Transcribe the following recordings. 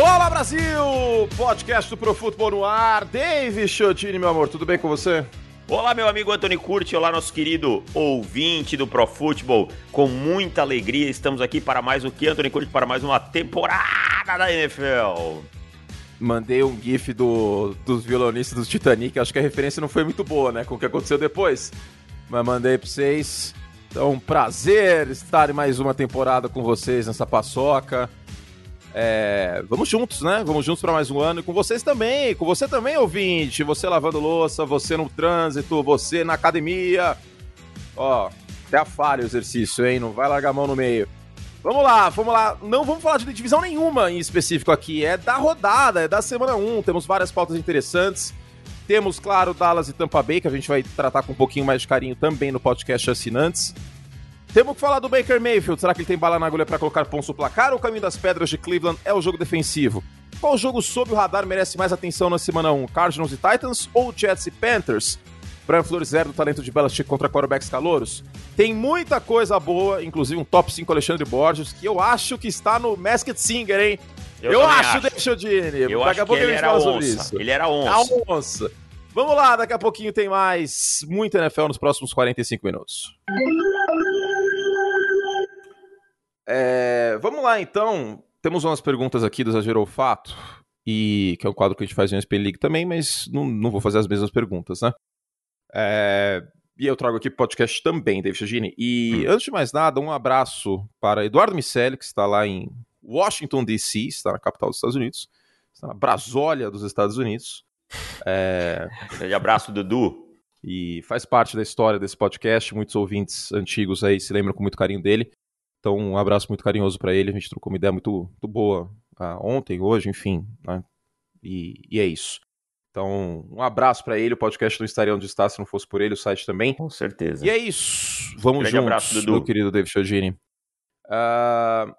Olá, Brasil! Podcast do Pro Futebol no ar. Dave Chotini, meu amor, tudo bem com você? Olá, meu amigo Antônio Curti, olá, nosso querido ouvinte do Pro Futebol. Com muita alegria, estamos aqui para mais o que, Antônio Curti? Para mais uma temporada da NFL. Mandei um gif do, dos violonistas do Titanic, acho que a referência não foi muito boa, né, com o que aconteceu depois. Mas mandei para vocês. Então, um prazer estar em mais uma temporada com vocês nessa paçoca. É, vamos juntos, né? Vamos juntos para mais um ano. E com vocês também, com você também, ouvinte. Você lavando louça, você no trânsito, você na academia. Ó, até a falha o exercício, hein? Não vai largar a mão no meio. Vamos lá, vamos lá. Não vamos falar de divisão nenhuma em específico aqui. É da rodada, é da semana 1. Temos várias pautas interessantes. Temos, claro, Dallas e Tampa Bay, que a gente vai tratar com um pouquinho mais de carinho também no podcast Assinantes. Temos que falar do Baker Mayfield. Será que ele tem bala na agulha para colocar pontos no placar ou o caminho das pedras de Cleveland é o jogo defensivo? Qual jogo sob o radar merece mais atenção na semana 1? Cardinals e Titans ou Jets e Panthers? Brian Flores zero do talento de Belichick contra quarterbacks calouros? Tem muita coisa boa, inclusive um top 5 Alexandre Borges, que eu acho que está no Masked Singer, hein? Eu, eu acho, acho, deixa eu Dini. Eu daqui acho a pouco que ele era onça. Ele era onça. A onça. Vamos lá, daqui a pouquinho tem mais muita NFL nos próximos 45 minutos. É, vamos lá, então. Temos umas perguntas aqui do Exagero Fato, e que é um quadro que a gente faz em SP League também, mas não, não vou fazer as mesmas perguntas, né? É, e eu trago aqui podcast também, David Chagini. E hum. antes de mais nada, um abraço para Eduardo Micelli, que está lá em Washington, D.C., está na capital dos Estados Unidos, está na Brasólia dos Estados Unidos. É... Grande abraço, Dudu. E faz parte da história desse podcast. Muitos ouvintes antigos aí se lembram com muito carinho dele. Então, um abraço muito carinhoso para ele. A gente trocou uma ideia muito, muito boa uh, ontem, hoje, enfim. Né? E, e, é isso. Então, um abraço para ele. O podcast não estaria onde está se não fosse por ele, o site também. Com certeza. E é isso. Vamos Grande juntos, abraço, Dudu. meu querido David Chiogini. Uh,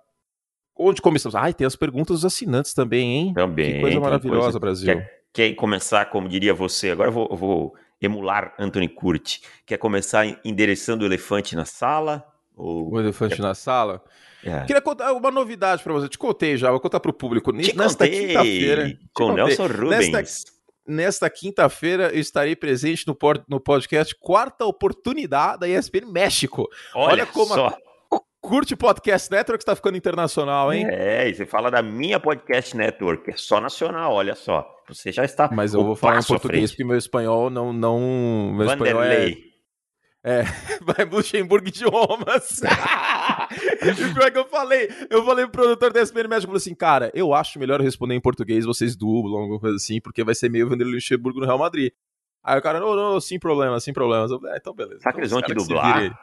onde começamos? Ai, tem as perguntas dos assinantes também, hein? Também. Que coisa maravilhosa, coisa... Brasil. Quer, quer, começar, como diria você? Agora eu vou, eu vou emular Anthony Curti. Quer começar endereçando o elefante na sala? Ou... O elefante é... na sala. É. Queria contar uma novidade para você. Te contei já, vou contar para o público. Te nesta quinta-feira. Com Nelson Rubens. Nesta, nesta quinta-feira eu estarei presente no, no podcast Quarta Oportunidade da ESPN México. Olha, Olha como só. A, curte Podcast Network está ficando internacional, hein? É, e você fala da minha Podcast Network, é só nacional, olha só. Você já está. Mas eu vou falar em português porque meu espanhol não. não meu Vanderlei. espanhol é. É, vai Luxemburgo Idiomas. e pior que eu falei, eu falei pro produtor da SPN Médico, falou assim, cara, eu acho melhor responder em português, vocês dublam, alguma coisa assim, porque vai ser meio Vanderlei Luxemburgo no Real Madrid. Aí o cara, não, não, sem problema, sem problemas. Eu, é, então beleza. Será que eles vão te dublar?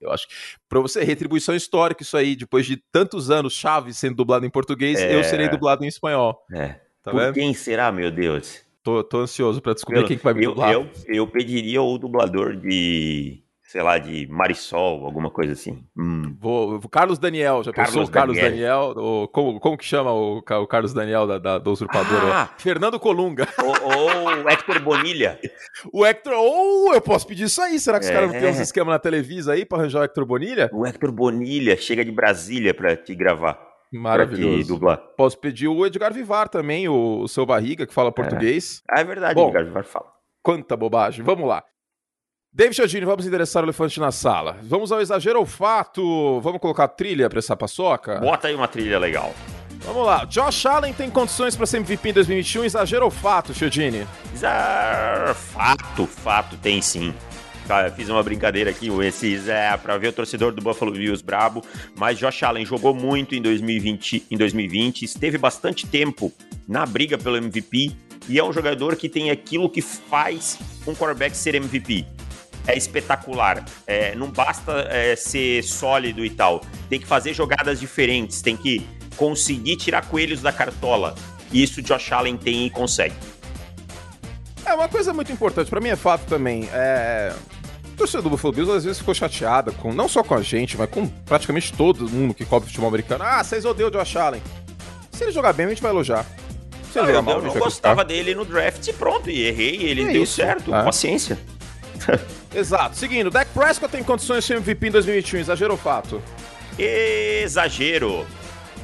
Eu acho que pra você, retribuição histórica, isso aí, depois de tantos anos Chaves sendo dublado em português, é... eu serei dublado em espanhol. É. Tá Por vendo? quem será, meu Deus? Tô, tô ansioso para descobrir Pelo, quem que vai me dublar. Eu, eu pediria o dublador de, sei lá, de Marisol, alguma coisa assim. Hum. Vou, Carlos Daniel, já Carlos pensou o Carlos Daniel? Daniel o, como, como que chama o, o Carlos Daniel da, da, do Usurpador? Ah, Fernando Colunga. Ou, o Hector Bonilha. o Hector, ou eu posso pedir isso aí, será que os é. caras não tem uns esquemas na Televisa aí para arranjar o Hector Bonilha? O Hector Bonilha chega de Brasília para te gravar. Maravilhoso. Posso pedir o Edgar Vivar também, o, o seu barriga, que fala português. É, é verdade, Bom, Edgar Vivar fala. Quanta bobagem. Vamos lá. David Chodini, vamos endereçar o elefante na sala. Vamos ao exagero ou fato? Vamos colocar trilha pra essa paçoca? Bota aí uma trilha legal. Vamos lá. Josh Allen tem condições para ser MVP em 2021? Exagero ou fato, Chodini? Fato, fato, tem sim. Fiz uma brincadeira aqui, esses é para ver o torcedor do Buffalo Bills brabo, mas Josh Allen jogou muito em 2020, em 2020, esteve bastante tempo na briga pelo MVP e é um jogador que tem aquilo que faz um quarterback ser MVP. É espetacular. É, não basta é, ser sólido e tal. Tem que fazer jogadas diferentes. Tem que conseguir tirar coelhos da cartola. E isso Josh Allen tem e consegue. É uma coisa muito importante, para mim é fato também. É... O torcedor do Buffalo Bills às vezes ficou chateada, com, não só com a gente, mas com praticamente todo mundo que cobre futebol americano. Ah, vocês odeiam o Josh Allen. Se ele jogar bem, a gente vai elogiar. Se ele jogar mal, eu não gostava dele no draft e pronto, e errei, ele é deu isso. certo, é. paciência. Exato. Seguindo, Dak Prescott tem condições de ser MVP em 2021, exagero ou fato? Exagero.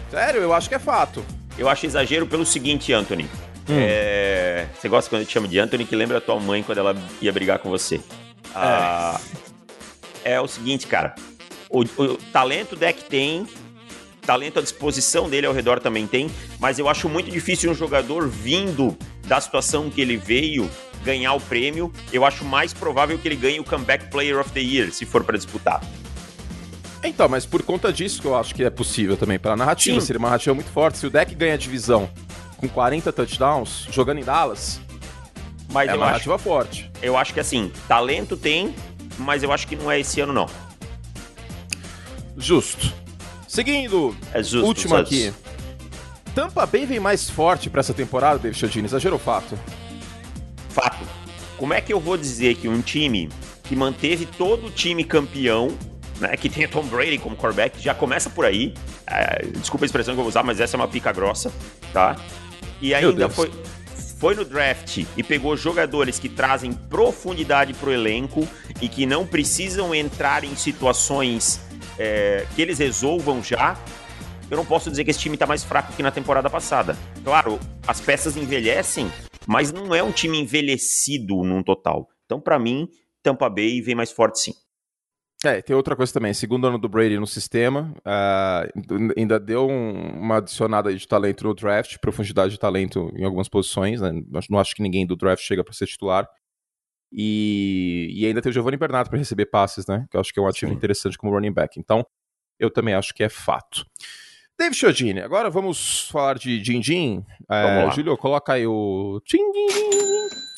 Sério, eu acho que é fato. Eu acho exagero pelo seguinte, Anthony. Hum. É... Você gosta quando eu te chamo de Anthony, que lembra a tua mãe quando ela ia brigar com você. É, ah, é o seguinte, cara. O, o, talento o deck tem, talento à disposição dele ao redor também tem, mas eu acho muito difícil um jogador vindo da situação que ele veio ganhar o prêmio. Eu acho mais provável que ele ganhe o Comeback Player of the Year, se for para disputar. Então, mas por conta disso que eu acho que é possível também. Pela narrativa, Sim. seria uma narrativa muito forte. Se o deck ganha a divisão com 40 touchdowns, jogando em Dallas, mas é uma narrativa acho, forte. Eu acho que assim, talento tem, mas eu acho que não é esse ano, não. Justo. Seguindo, é justo, último aqui. Tampa Bay vem mais forte para essa temporada, David Chodini. Exagerou o fato? Fato. Como é que eu vou dizer que um time que manteve todo o time campeão né, que tem Tom Brady como quarterback, já começa por aí. É, desculpa a expressão que eu vou usar, mas essa é uma pica grossa, tá? E ainda foi, foi no draft e pegou jogadores que trazem profundidade pro elenco e que não precisam entrar em situações é, que eles resolvam já. Eu não posso dizer que esse time tá mais fraco que na temporada passada. Claro, as peças envelhecem, mas não é um time envelhecido num total. Então, para mim, Tampa Bay vem mais forte sim. É, tem outra coisa também. Segundo ano do Brady no sistema, uh, ainda deu um, uma adicionada de talento no draft, profundidade de talento em algumas posições. Né? Não acho que ninguém do draft chega para ser titular. E, e, ainda tem o Giovanni Bernardo para receber passes, né? Que eu acho que é um ativo Sim. interessante como running back. Então, eu também acho que é fato. David Chiodini, agora vamos falar de Din Din. É, Júlio, coloca aí o. Din, din, din.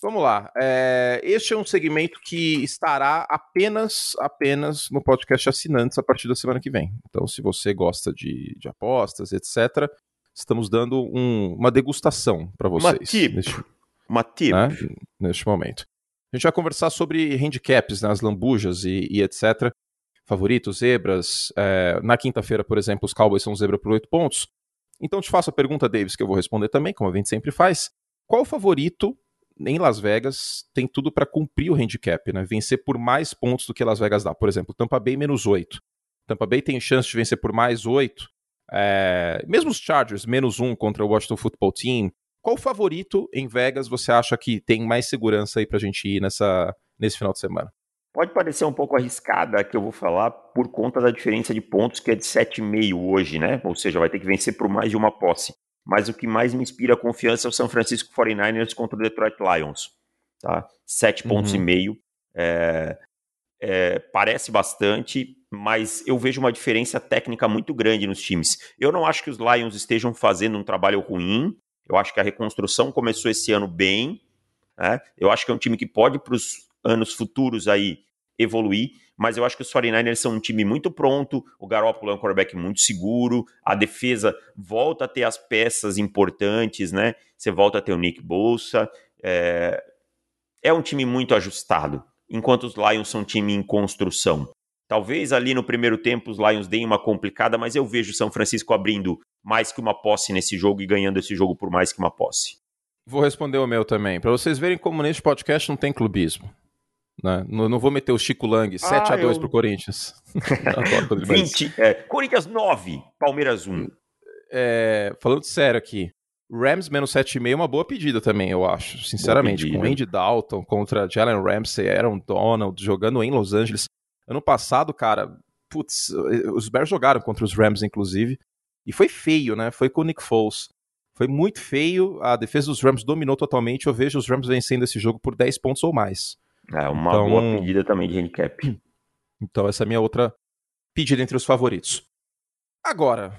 Vamos lá. É, este é um segmento que estará apenas, apenas no podcast assinantes a partir da semana que vem. Então, se você gosta de, de apostas, etc., estamos dando um, uma degustação para vocês. Uma tip. Neste, uma tip. Né, neste momento. A gente vai conversar sobre handicaps, né, as lambujas e, e etc. Favoritos, zebras. É, na quinta-feira, por exemplo, os Cowboys são zebra por 8 pontos. Então, te faço a pergunta, Davis, que eu vou responder também, como a gente sempre faz. Qual o favorito em Las Vegas tem tudo para cumprir o handicap, né? Vencer por mais pontos do que Las Vegas dá. Por exemplo, Tampa Bay menos 8. Tampa Bay tem chance de vencer por mais 8. É... Mesmo os Chargers, menos 1 contra o Washington Football Team. Qual favorito em Vegas você acha que tem mais segurança aí pra gente ir nessa, nesse final de semana? Pode parecer um pouco arriscada que eu vou falar por conta da diferença de pontos que é de 7,5 hoje, né? Ou seja, vai ter que vencer por mais de uma posse mas o que mais me inspira confiança é o São Francisco 49ers contra o Detroit Lions. Tá? Sete uhum. pontos e meio. É, é, parece bastante, mas eu vejo uma diferença técnica muito grande nos times. Eu não acho que os Lions estejam fazendo um trabalho ruim. Eu acho que a reconstrução começou esse ano bem. Né? Eu acho que é um time que pode, para os anos futuros, aí evoluir mas eu acho que os 49ers são um time muito pronto, o Garoppolo é um quarterback muito seguro, a defesa volta a ter as peças importantes, né? Você volta a ter o Nick Bolsa, é, é um time muito ajustado, enquanto os Lions são um time em construção. Talvez ali no primeiro tempo os Lions deem uma complicada, mas eu vejo São Francisco abrindo mais que uma posse nesse jogo e ganhando esse jogo por mais que uma posse. Vou responder o meu também, para vocês verem como neste podcast não tem clubismo. Né? Não, não, vou meter o Chico Lang 7x2 ah, eu... pro Corinthians. 20, é, Corinthians 9, Palmeiras 1. É, falando sério aqui, Rams menos 7,5 é uma boa pedida também, eu acho. Sinceramente, com Andy Dalton contra Jalen Ramsey, Aaron Donald jogando em Los Angeles. Ano passado, cara, putz, os Bears jogaram contra os Rams, inclusive, e foi feio, né? Foi com o Nick Foles. Foi muito feio, a defesa dos Rams dominou totalmente. Eu vejo os Rams vencendo esse jogo por 10 pontos ou mais. É uma então, boa pedida também de handicap. Então, essa é a minha outra pedida entre os favoritos. Agora,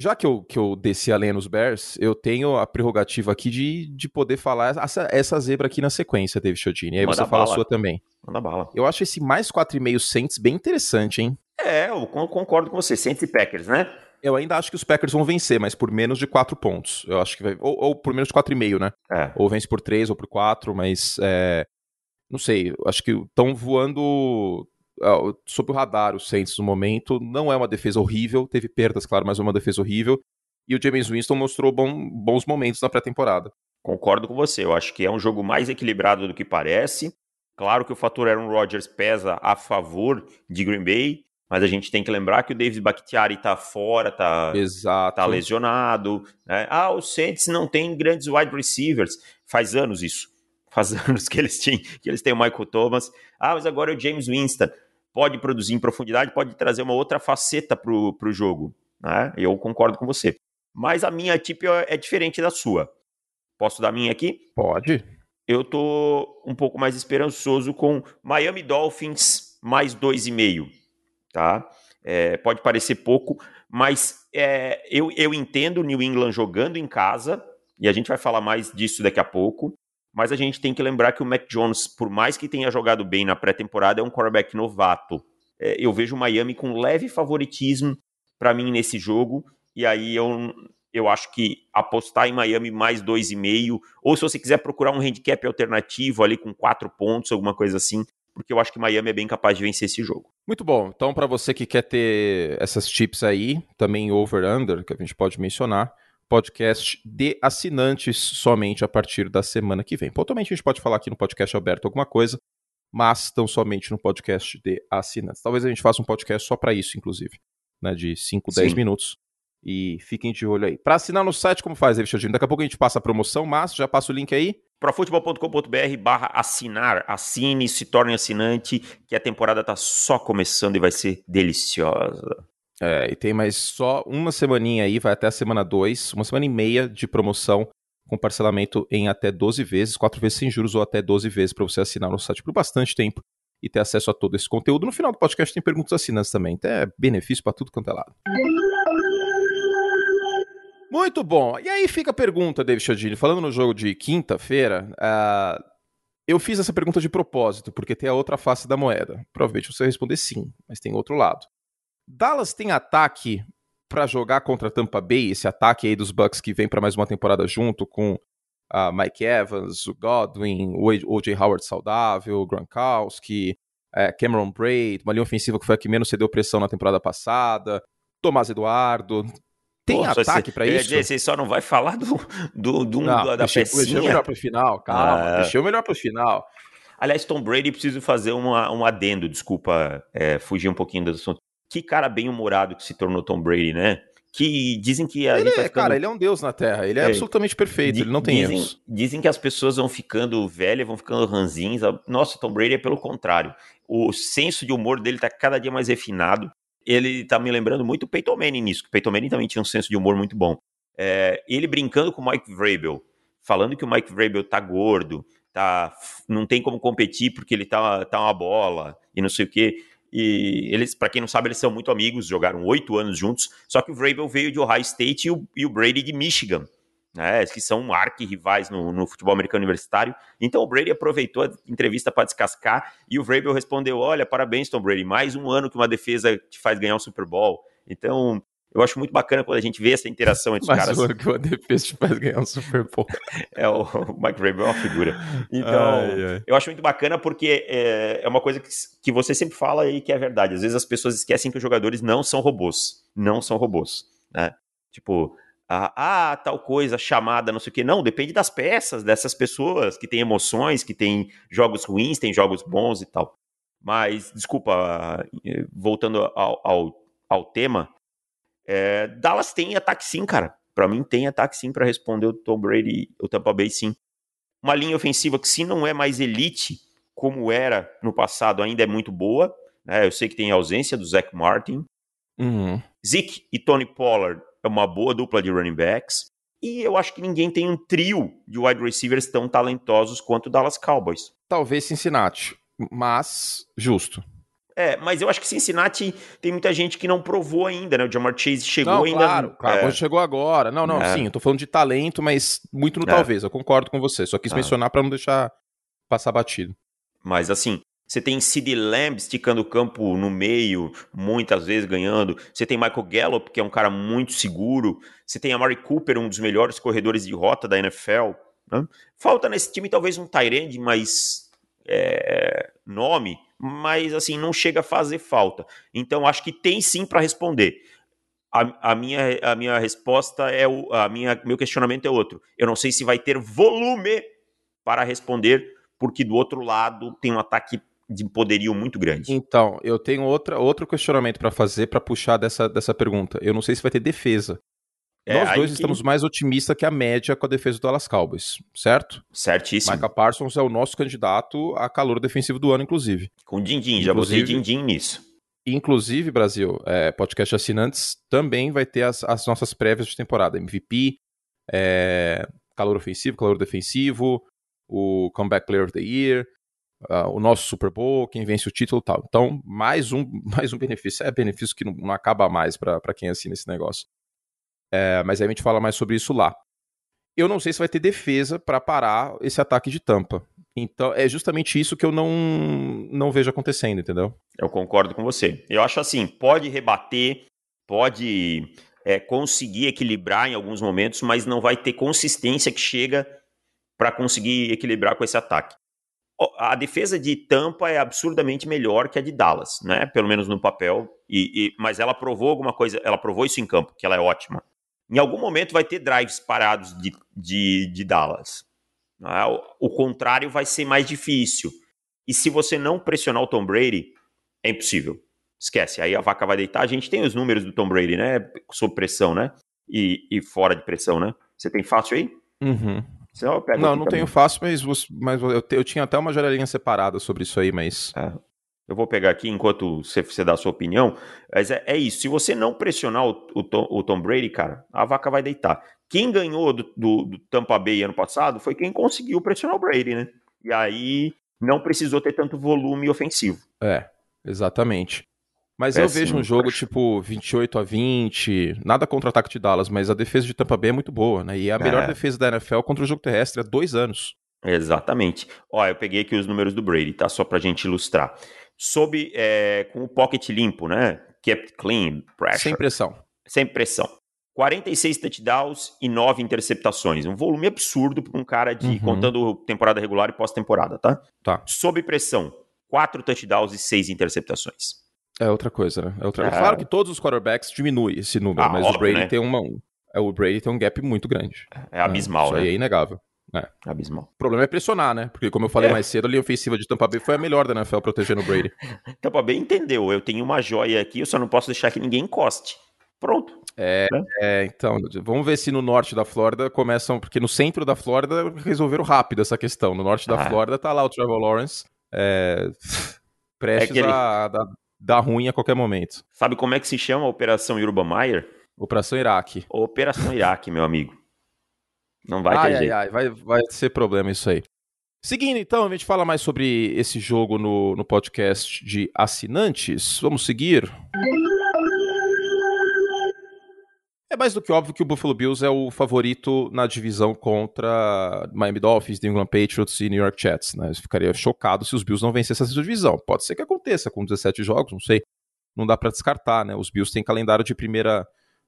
já que eu, que eu desci a lenha nos Bears, eu tenho a prerrogativa aqui de, de poder falar essa, essa zebra aqui na sequência, David Chodini. Aí Manda você fala a sua também. Manda bala. Eu acho esse mais 4,5 Saints bem interessante, hein? É, eu concordo com você. Saints e Packers, né? Eu ainda acho que os Packers vão vencer, mas por menos de 4 pontos. Eu acho que vai. Ou, ou por menos de 4,5, né? É. Ou vence por 3 ou por 4, mas é, não sei, acho que estão voando uh, sob o radar os Saints no momento. Não é uma defesa horrível, teve perdas, claro, mas é uma defesa horrível. E o James Winston mostrou bom, bons momentos na pré-temporada. Concordo com você, eu acho que é um jogo mais equilibrado do que parece. Claro que o fator Aaron Rodgers pesa a favor de Green Bay, Mas a gente tem que lembrar que o David Bakhtiari tá fora, tá, Exato. tá lesionado. Né? Ah, o Saints não tem grandes wide receivers. Faz anos isso. Faz anos que eles, tinham, que eles têm o Michael Thomas. Ah, mas agora é o James Winston. Pode produzir em profundidade, pode trazer uma outra faceta pro, pro jogo. Né? Eu concordo com você. Mas a minha tip é diferente da sua. Posso dar a minha aqui? Pode. Eu tô um pouco mais esperançoso com Miami Dolphins mais 2,5 tá? É, pode parecer pouco, mas é, eu, eu entendo o New England jogando em casa, e a gente vai falar mais disso daqui a pouco, mas a gente tem que lembrar que o Mac Jones, por mais que tenha jogado bem na pré-temporada, é um quarterback novato. É, eu vejo o Miami com leve favoritismo para mim nesse jogo, e aí eu, eu acho que apostar em Miami mais 2,5, ou se você quiser procurar um handicap alternativo ali com 4 pontos, alguma coisa assim, porque eu acho que Miami é bem capaz de vencer esse jogo. Muito bom. Então, para você que quer ter essas tips aí, também over-under, que a gente pode mencionar, podcast de assinantes somente a partir da semana que vem. Pontualmente a gente pode falar aqui no podcast aberto alguma coisa, mas estão somente no podcast de assinantes. Talvez a gente faça um podcast só para isso, inclusive, né, de 5, 10 minutos. E fiquem de olho aí. Para assinar no site, como faz, David Daqui a pouco a gente passa a promoção, mas já passa o link aí profutebol.com.br barra assinar, assine, se torne assinante, que a temporada tá só começando e vai ser deliciosa. É, e tem mais só uma semaninha aí, vai até a semana 2, uma semana e meia de promoção com parcelamento em até 12 vezes, 4 vezes sem juros ou até 12 vezes para você assinar no site por bastante tempo e ter acesso a todo esse conteúdo. No final do podcast tem perguntas assinantes também, então é benefício para tudo quanto é lado. Muito bom. E aí fica a pergunta, David Chodini. Falando no jogo de quinta-feira, uh, eu fiz essa pergunta de propósito, porque tem a outra face da moeda. Provavelmente você vai responder sim, mas tem outro lado. Dallas tem ataque para jogar contra Tampa Bay, esse ataque aí dos Bucks que vem para mais uma temporada junto com uh, Mike Evans, o Godwin, o O.J. Howard saudável, o Gronkowski, uh, Cameron Braid, uma linha ofensiva que foi a que menos cedeu pressão na temporada passada, Tomás Eduardo, tem Pô, ataque para isso? Dizer, você só não vai falar do, do, do não, da deixei, pecinha? Deixei melhor pro final, calma. Ah. Deixei o melhor pro final. Aliás, Tom Brady, preciso fazer uma, um adendo, desculpa é, fugir um pouquinho do assunto. Que cara bem humorado que se tornou Tom Brady, né? Que dizem que ele é, ficando... Cara, ele é um deus na Terra, ele é, é absolutamente perfeito, ele não tem dizem, erros. Dizem que as pessoas vão ficando velhas, vão ficando ranzinhas. Nossa, Tom Brady é pelo contrário. O senso de humor dele tá cada dia mais refinado ele tá me lembrando muito o Peyton Manning nisso, que o Peyton Manning também tinha um senso de humor muito bom. É, ele brincando com o Mike Vrabel, falando que o Mike Vrabel tá gordo, tá, não tem como competir porque ele tá, tá uma bola e não sei o quê. E eles, para quem não sabe, eles são muito amigos, jogaram oito anos juntos. Só que o Vrabel veio de Ohio State e o, e o Brady de Michigan né, que são arqui-rivais no, no, futebol americano universitário. Então o Brady aproveitou a entrevista para descascar e o Vrabel respondeu: Olha, parabéns, Tom Brady, mais um ano que uma defesa te faz ganhar um Super Bowl. Então. Eu acho muito bacana quando a gente vê essa interação entre os caras. Ano que uma defesa te faz ganhar um Super Bowl. é, o, Mike Vrabel é uma figura. Então, ai, ai. eu acho muito bacana porque é, é uma coisa que, que você sempre fala e que é verdade. Às vezes as pessoas esquecem que os jogadores não são robôs. Não são robôs. Né? Tipo, ah, ah, tal coisa, chamada, não sei o quê. Não, depende das peças, dessas pessoas que têm emoções, que têm jogos ruins, têm jogos bons e tal. Mas, desculpa, eh, voltando ao, ao, ao tema, é, Dallas tem ataque sim, cara. Para mim tem ataque sim para responder o Tom Brady, o Tampa Bay sim. Uma linha ofensiva que se não é mais elite, como era no passado, ainda é muito boa. Né? Eu sei que tem ausência do Zach Martin. Uhum. Zeke e Tony Pollard é uma boa dupla de running backs. E eu acho que ninguém tem um trio de wide receivers tão talentosos quanto o Dallas Cowboys. Talvez Cincinnati, mas justo. É, mas eu acho que Cincinnati tem muita gente que não provou ainda, né? O Jamar Chase chegou não, ainda. Claro, claro, é. chegou agora. Não, não, é. sim, eu tô falando de talento, mas muito no é. talvez. Eu concordo com você. Só quis ah. mencionar para não deixar passar batido. Mas assim, você tem Sid Lamb esticando o campo no meio, muitas vezes ganhando. Você tem Michael Gallup, que é um cara muito seguro. Você tem a Mari Cooper, um dos melhores corredores de rota da NFL. Né? Falta nesse time talvez um Tyrande mais é, nome, mas assim, não chega a fazer falta. Então acho que tem sim para responder. A, a, minha, a minha resposta é o a minha, meu questionamento é outro. Eu não sei se vai ter volume para responder, porque do outro lado tem um ataque de poderio muito grande. Então, eu tenho outra, outro questionamento para fazer para puxar dessa, dessa pergunta. Eu não sei se vai ter defesa. É, Nós dois que... estamos mais otimistas que a média com a defesa do Dallas Cowboys, certo? Certíssimo. Micah Parsons é o nosso candidato a calor defensivo do ano, inclusive. Com din-din, já botei din-din nisso. Inclusive, Brasil, é, podcast assinantes também vai ter as, as nossas prévias de temporada. MVP, é, calor ofensivo, calor defensivo, o Comeback Player of the Year, uh, o nosso Super Bowl, quem vence o título e tal. Então, mais um, mais um benefício. É benefício que não, não acaba mais para quem assina esse negócio. É, mas aí a gente fala mais sobre isso lá. Eu não sei se vai ter defesa para parar esse ataque de tampa. Então, é justamente isso que eu não, não vejo acontecendo, entendeu? Eu concordo com você. Eu acho assim, pode rebater, pode é, conseguir equilibrar em alguns momentos, mas não vai ter consistência que chega para conseguir equilibrar com esse ataque. A defesa de Tampa é absurdamente melhor que a de Dallas, né? Pelo menos no papel. E, e, mas ela provou alguma coisa, ela provou isso em campo, que ela é ótima. Em algum momento vai ter drives parados de, de, de Dallas. Né? O, o contrário vai ser mais difícil. E se você não pressionar o Tom Brady, é impossível. Esquece, aí a vaca vai deitar. A gente tem os números do Tom Brady, né? Sob pressão, né? E, e fora de pressão, né? Você tem fácil aí? Uhum. não, não tenho fácil, mas, mas eu, eu, tinha até uma janelinha separada sobre isso aí, mas. É. Eu vou pegar aqui enquanto você, você dá a sua opinião. Mas é, é isso. Se você não pressionar o, o, Tom, o, Tom, Brady, cara, a vaca vai deitar. Quem ganhou do, do, do, Tampa Bay ano passado foi quem conseguiu pressionar o Brady, né? E aí não precisou ter tanto volume ofensivo. É, exatamente. Mas Péssimo, eu vejo um jogo acho. tipo 28 a 20, nada contra o ataque de Dallas, mas a defesa de Tampa Bay é muito boa, né? E é a melhor é. defesa da NFL contra o jogo terrestre há dois anos. Exatamente. Ó, eu peguei aqui os números do Brady, tá? Só pra gente ilustrar. Sob, é, com o pocket limpo, né? Kept clean, pressure. Sem pressão. Sem pressão. 46 touchdowns e 9 interceptações. Um volume absurdo para um cara de uhum. contando temporada regular e pós-temporada, tá? Tá. Sob pressão, 4 touchdowns e 6 interceptações. É outra coisa, né? É outra... É. Claro que todos os quarterbacks diminuem esse número, ah, mas óbvio, o Brady né? tem uma. É, o Brady tem um gap muito grande. É abismal, né? Isso aí é inegável. É. Abismal. O problema é pressionar, né? Porque, como eu falei é. mais cedo, a linha ofensiva de Tampa Bay foi a melhor da NFL protegendo o Brady. Tampa Bay entendeu. Eu tenho uma joia aqui, eu só não posso deixar que ninguém encoste. Pronto. É, né? é, então, vamos ver se no norte da Flórida começam, porque no centro da Flórida resolveram rápido essa questão. No norte da ah. Flórida tá lá o Trevor Lawrence, é, prestes é ele... a, a, dar ruim a qualquer momento. Sabe como é que se chama a Operação Urban Meyer? Operação Iraque. Operação Iraque, meu amigo. Não vai ai, ter ai, jeito. Ai, vai, vai ser problema isso aí. Seguindo, então, a gente fala mais sobre esse jogo no, no podcast de assinantes. Vamos seguir. É mais do que óbvio que o Buffalo Bills é o favorito na divisão contra Miami Dolphins, New England Patriots e New York Jets. Né? Eu ficaria chocado se os Bills não vencessem essa divisão. Pode ser que aconteça com 17 jogos, não sei. Não dá para descartar, né? Os Bills têm calendário de primeira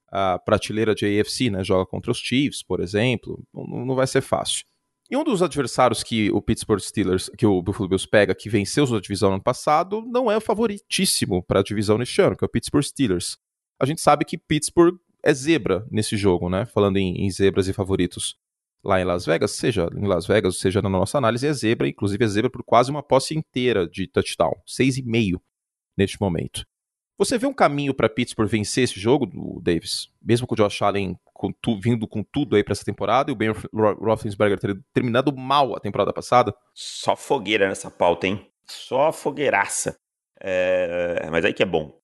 a prateleira de AFC, né? Joga contra os Chiefs, por exemplo. Não, não vai ser fácil. E um dos adversários que o Pittsburgh Steelers, que o Buffalo Bills pega, que venceu a divisão no ano passado, não é o favoritíssimo para a divisão neste ano, que é o Pittsburgh Steelers. A gente sabe que Pittsburgh é zebra nesse jogo, né? Falando em, em zebras e favoritos lá em Las Vegas, seja em Las Vegas, seja na nossa análise, é zebra, inclusive é zebra por quase uma posse inteira de touchdown, seis e meio neste momento. Você vê um caminho para Pittsburgh vencer esse jogo, Davis? Mesmo com o Josh Allen com tu, vindo com tudo aí para essa temporada e o Ben Roethlisberger ter terminado mal a temporada passada? Só fogueira nessa pauta, hein? Só fogueiraça. É... Mas aí que é bom.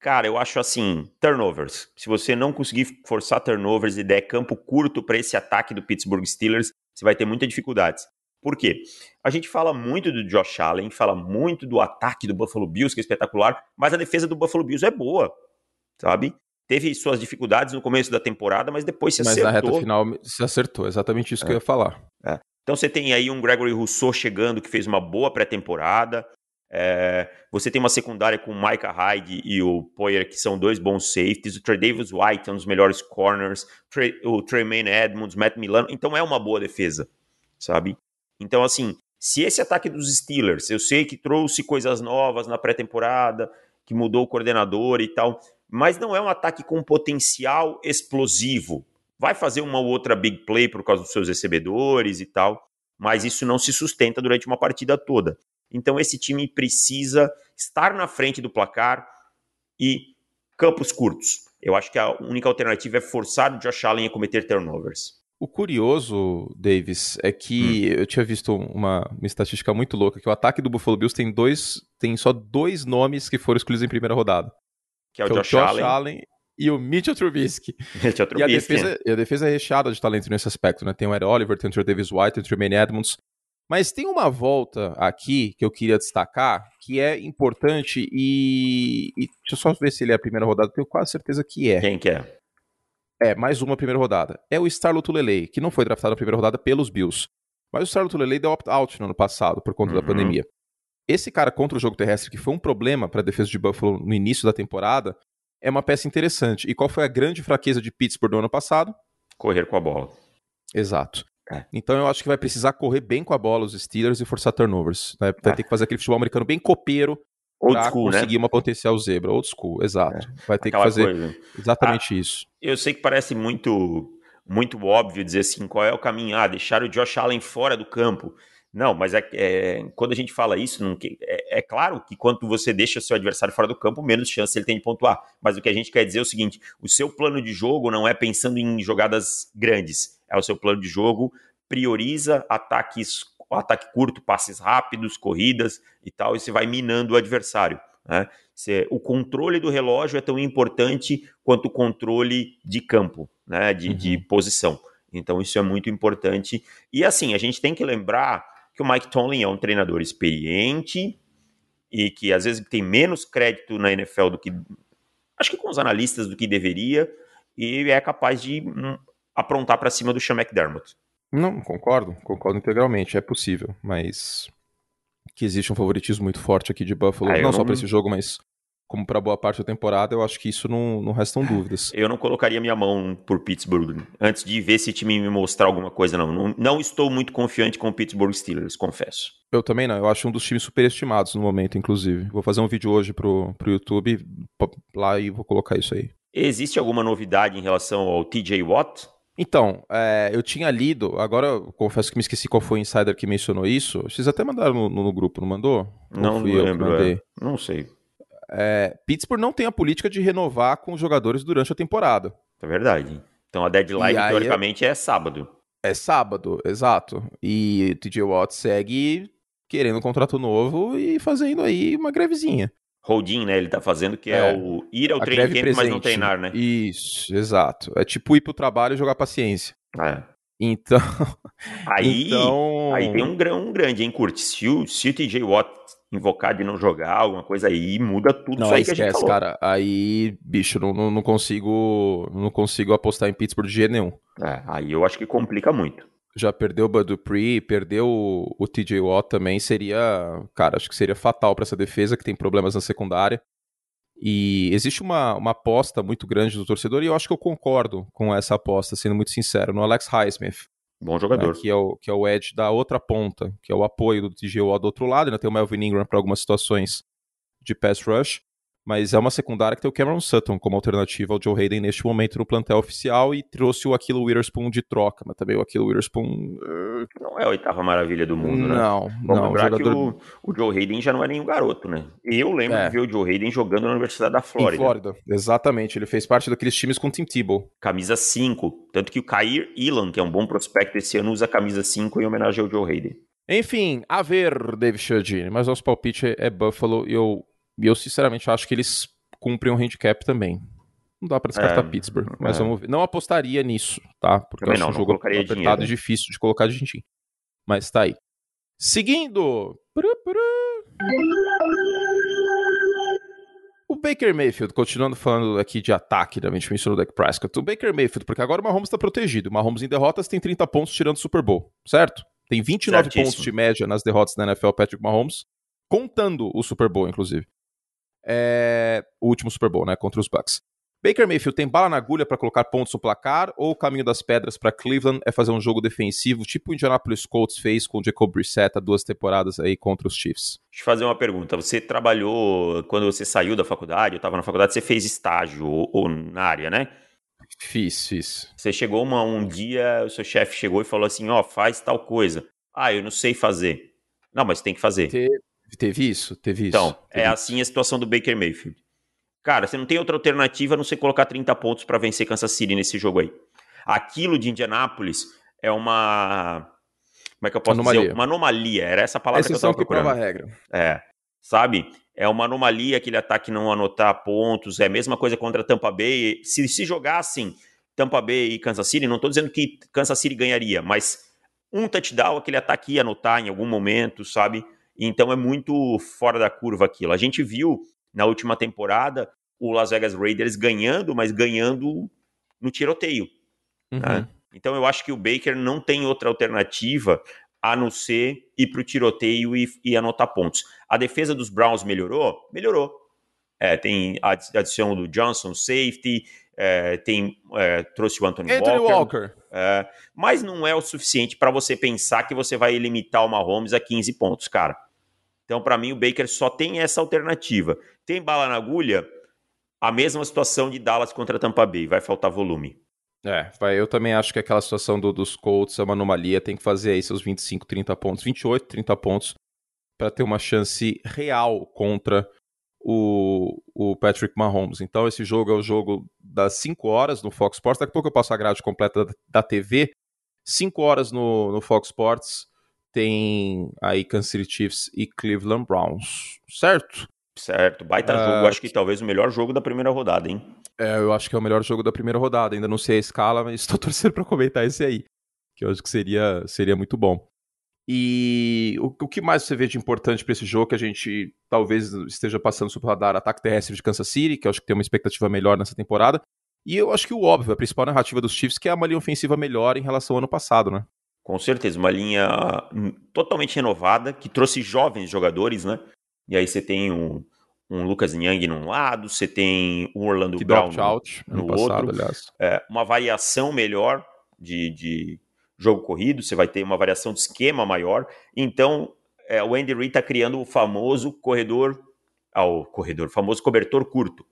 Cara, eu acho assim, turnovers. Se você não conseguir forçar turnovers e der campo curto para esse ataque do Pittsburgh Steelers, você vai ter muitas dificuldades. Por quê? A gente fala muito do Josh Allen, fala muito do ataque do Buffalo Bills, que é espetacular, mas a defesa do Buffalo Bills é boa, sabe? Teve suas dificuldades no começo da temporada, mas depois se acertou. Mas na reta final se acertou, exatamente isso é. que eu ia falar. É. Então você tem aí um Gregory Rousseau chegando, que fez uma boa pré-temporada. É, você tem uma secundária com o Micah Hyde e o Poyer, que são dois bons safeties. O Trey Davis White é um dos melhores corners. o Tremaine Edmonds, Matt Milano. Então é uma boa defesa, sabe? Então, assim, se esse ataque dos Steelers, eu sei que trouxe coisas novas na pré-temporada, que mudou o coordenador e tal, mas não é um ataque com potencial explosivo. Vai fazer uma ou outra big play por causa dos seus recebedores e tal, mas isso não se sustenta durante uma partida toda. Então esse time precisa estar na frente do placar e campos curtos. Eu acho que a única alternativa é forçar o Josh Allen a cometer turnovers. O curioso, Davis, é que hum. eu tinha visto uma, uma, estatística muito louca, que o ataque do Buffalo Bills tem dois, tem só dois nomes que foram escolhidos em primeira rodada. Que é o, que Josh, é o Josh Allen. Allen. e o Mitchell Trubisky. Mitchell Trubisky. E a defesa, e a defesa é recheada de talento nesse aspecto, né? Tem o Ed Oliver, tem o Trey Davis White, tem o Tremaine Edmonds. Mas tem uma volta aqui que eu queria destacar, que é importante e, e deixa eu só ver se ele é a primeira rodada, tenho quase certeza que é. Quem que é? É, mais uma primeira rodada. É o Starlo Tulele, que não foi draftado na primeira rodada pelos Bills. Mas o Starlo Tulele deu opt-out no ano passado, por conta uhum. da pandemia. Esse cara contra o jogo terrestre, que foi um problema para a defesa de Buffalo no início da temporada, é uma peça interessante. E qual foi a grande fraqueza de Pittsburgh no ano passado? Correr com a bola. Exato. É. Então eu acho que vai precisar correr bem com a bola os Steelers e forçar turnovers. Né? Vai é. ter que fazer aquele futebol americano bem copeiro para conseguir né? uma potencial zebra. Old school, exato. É. Vai ter Aquela que fazer coisa. exatamente ah, isso. Eu sei que parece muito muito óbvio dizer assim, qual é o caminho? Ah, deixar o Josh Allen fora do campo. Não, mas é, é quando a gente fala isso, não, é, é, claro que quanto você deixa seu adversário fora do campo, menos chance ele tem de pontuar. Mas o que a gente quer dizer é o seguinte: o seu plano de jogo não é pensando em jogadas grandes, é o seu plano de jogo prioriza ataques, ataque curto, passes rápidos, corridas e tal, e você vai minando o adversário. Né? o controle do relógio é tão importante quanto o controle de campo, né? de, uhum. de posição. Então isso é muito importante. E assim, a gente tem que lembrar que o Mike Tomlin é um treinador experiente e que às vezes tem menos crédito na NFL do que acho que com os analistas do que deveria e é capaz de hum, aprontar para cima do Sean McDermott. Não, concordo, concordo integralmente, é possível, mas que existe um favoritismo muito forte aqui de Buffalo, ah, não, não, só para esse jogo, mas como para boa parte da temporada, eu acho que isso não, não restam dúvidas. Eu não colocaria minha mão por Pittsburgh antes de ver esse time me mostrar alguma coisa, não. Não, não estou muito confiante com o Pittsburgh Steelers, confesso. Eu também não, eu acho um dos times superestimados no momento, inclusive. Vou fazer um vídeo hoje pro, pro YouTube lá e vou colocar isso aí. Existe alguma novidade em relação ao TJ Watt? Então, é, eu tinha lido, agora confesso que me esqueci qual foi o insider que mencionou isso. Vocês até mandaram no, no grupo, não mandou? Não, não lembro. É. Não sei. É, Pittsburgh não tem a política de renovar com os jogadores durante a temporada. É verdade. Então a deadline, teoricamente, é... é sábado. É sábado, exato. E o TJ Watt segue querendo um contrato novo e fazendo aí uma grevezinha. Holding, né? Ele tá fazendo, que é, é o ir ao training camp, mas não treinar, né? Isso, exato. É tipo ir pro trabalho e jogar paciência. É. Então. Aí, então... aí tem um, um grande, hein, Curtis? Se o, se o TJ Watt invocar de não jogar, alguma coisa aí, muda tudo não, isso aí esquece, que a gente falou. cara. Aí, bicho, não, não, não, consigo não consigo apostar em Pittsburgh de jeito nenhum. É, aí eu acho que complica muito já perdeu o Bud Dupree, perdeu o, o TJ Watt também, seria, cara, acho que seria fatal para essa defesa que tem problemas na secundária. E existe uma, uma aposta muito grande do torcedor, e eu acho que eu concordo com essa aposta, sendo muito sincero, no Alex Highsmith. Bom jogador. Né, que, é o, que é o Edge da outra ponta, que é o apoio do TJ Watt do outro lado, ainda tem o Melvin Ingram para algumas situações de pass rush mas é uma secundária que tem o Cameron Sutton como alternativa ao Joe Hayden neste momento no plantel oficial e trouxe o Aquilo Witherspoon de troca, mas também o Aquilo Witherspoon... Uh, não é a oitava maravilha do mundo, né? Não, Vamos não. lembrar jogador... que o, o, Joe Hayden já não é nenhum garoto, né? Eu lembro é. de ver o Joe Hayden jogando na Universidade da Flórida. Em Flórida, exatamente. Ele fez parte daqueles times com Tim Tebow. Camisa 5, tanto que o Kair Elan, que é um bom prospecto esse ano, usa a camisa 5 em homenagem ao Joe Hayden. Enfim, a ver, David Chiodini, mas nosso palpite é Buffalo e eu, eu sinceramente acho que eles cumprem um handicap também. Não dá para descartar é, Pittsburgh, mas é. vamos ver. Não apostaria nisso, tá? Porque Também eu acho não, um jogo apertado e difícil de colocar de gente. Mas tá aí. Seguindo. O Baker Mayfield, continuando falando aqui de ataque, né? a gente mencionou o Dak Prescott. O Baker Mayfield, porque agora o Mahomes está protegido. O Mahomes em derrotas tem 30 pontos tirando o Super Bowl, certo? Tem 29 Certíssimo. pontos de média nas derrotas da NFL Patrick Mahomes, contando o Super Bowl, inclusive é, o último Super Bowl, né, contra os Bucks. Baker Mayfield tem bala na agulha para colocar pontos no placar ou o caminho das pedras para Cleveland é fazer um jogo defensivo, tipo o Indianapolis Colts fez com o Jacob Brissett há duas temporadas aí contra os Chiefs? Deixa eu fazer uma pergunta. Você trabalhou, quando você saiu da faculdade, eu estava na faculdade, você fez estágio ou, ou, na área, né? Fiz, fiz. Você chegou uma, um dia, o seu chefe chegou e falou assim, ó, oh, faz tal coisa. Ah, eu não sei fazer. Não, mas tem que fazer. Te Teve isso, teve isso. Então, teve é assim a situação do Baker Mayfield. Cara, você não tem outra alternativa a não ser colocar 30 pontos para vencer Kansas City nesse jogo aí. Aquilo de Indianápolis é uma. Como é que eu posso Anomalia. dizer? Uma anomalia. Era essa palavra que eu estava que prova a procurando. regra. É. Sabe? É uma anomalia aquele ataque não anotar pontos. É a mesma coisa contra Tampa Bay. Se se jogassem Tampa Bay e Kansas City, não estou dizendo que Kansas City ganharia, mas um touchdown aquele ataque ia anotar em algum momento, sabe? Então é muito fora da curva aquilo. A gente viu na última temporada o Las Vegas Raiders ganhando, mas ganhando no tiroteio. Uhum. né? Então eu acho que o Baker não tem outra alternativa a não ser ir para o tiroteio e, e anotar pontos. A defesa dos Browns melhorou? Melhorou. É, tem a adi- adição do Johnson, safety, é, tem, é, trouxe o Anthony, Anthony Walker, Walker. é, mas não é o suficiente para você pensar que você vai limitar o Mahomes a 15 pontos, cara. Então, para mim, o Baker só tem essa alternativa. Tem bala na agulha? A mesma situação de Dallas contra Tampa Bay, vai faltar volume. É, vai, eu também acho que aquela situação do- dos Colts é uma anomalia, tem que fazer aí seus 25, 30 pontos, 28, 30 pontos, para ter uma chance real contra o, o Patrick Mahomes. Então esse jogo é o jogo das 5 horas no Fox Sports, daqui a pouco eu passo a grade completa da, da TV, 5 horas no, no Fox Sports, tem aí Kansas City Chiefs e Cleveland Browns, certo? Certo, baita Ah, jogo. Acho que talvez o melhor jogo da primeira rodada, hein? É, eu acho que é o melhor jogo da primeira rodada. Ainda não sei a escala, mas estou torcendo para comentar esse aí. Que eu acho que seria, seria muito bom. E o, o que mais você vê de importante para esse jogo que a gente talvez esteja passando sobre o radar? Ataque terrestre de Kansas City, que eu acho que tem uma expectativa melhor nessa temporada. E eu acho que o óbvio, a principal narrativa dos Chiefs, que é uma linha ofensiva melhor em relação ao ano passado, né? Com certeza, uma linha hum, totalmente renovada, que trouxe jovens jogadores, né? E aí você tem um, um Lucas Nyang num lado, você tem um Orlando Que Brown no, out no passado, outro. aliás. é, uma variação melhor de, de jogo corrido, você vai ter uma variação de esquema maior. Então, é, o Andy Reid está criando o famoso corredor, ah, o corredor, famoso cobertor curto.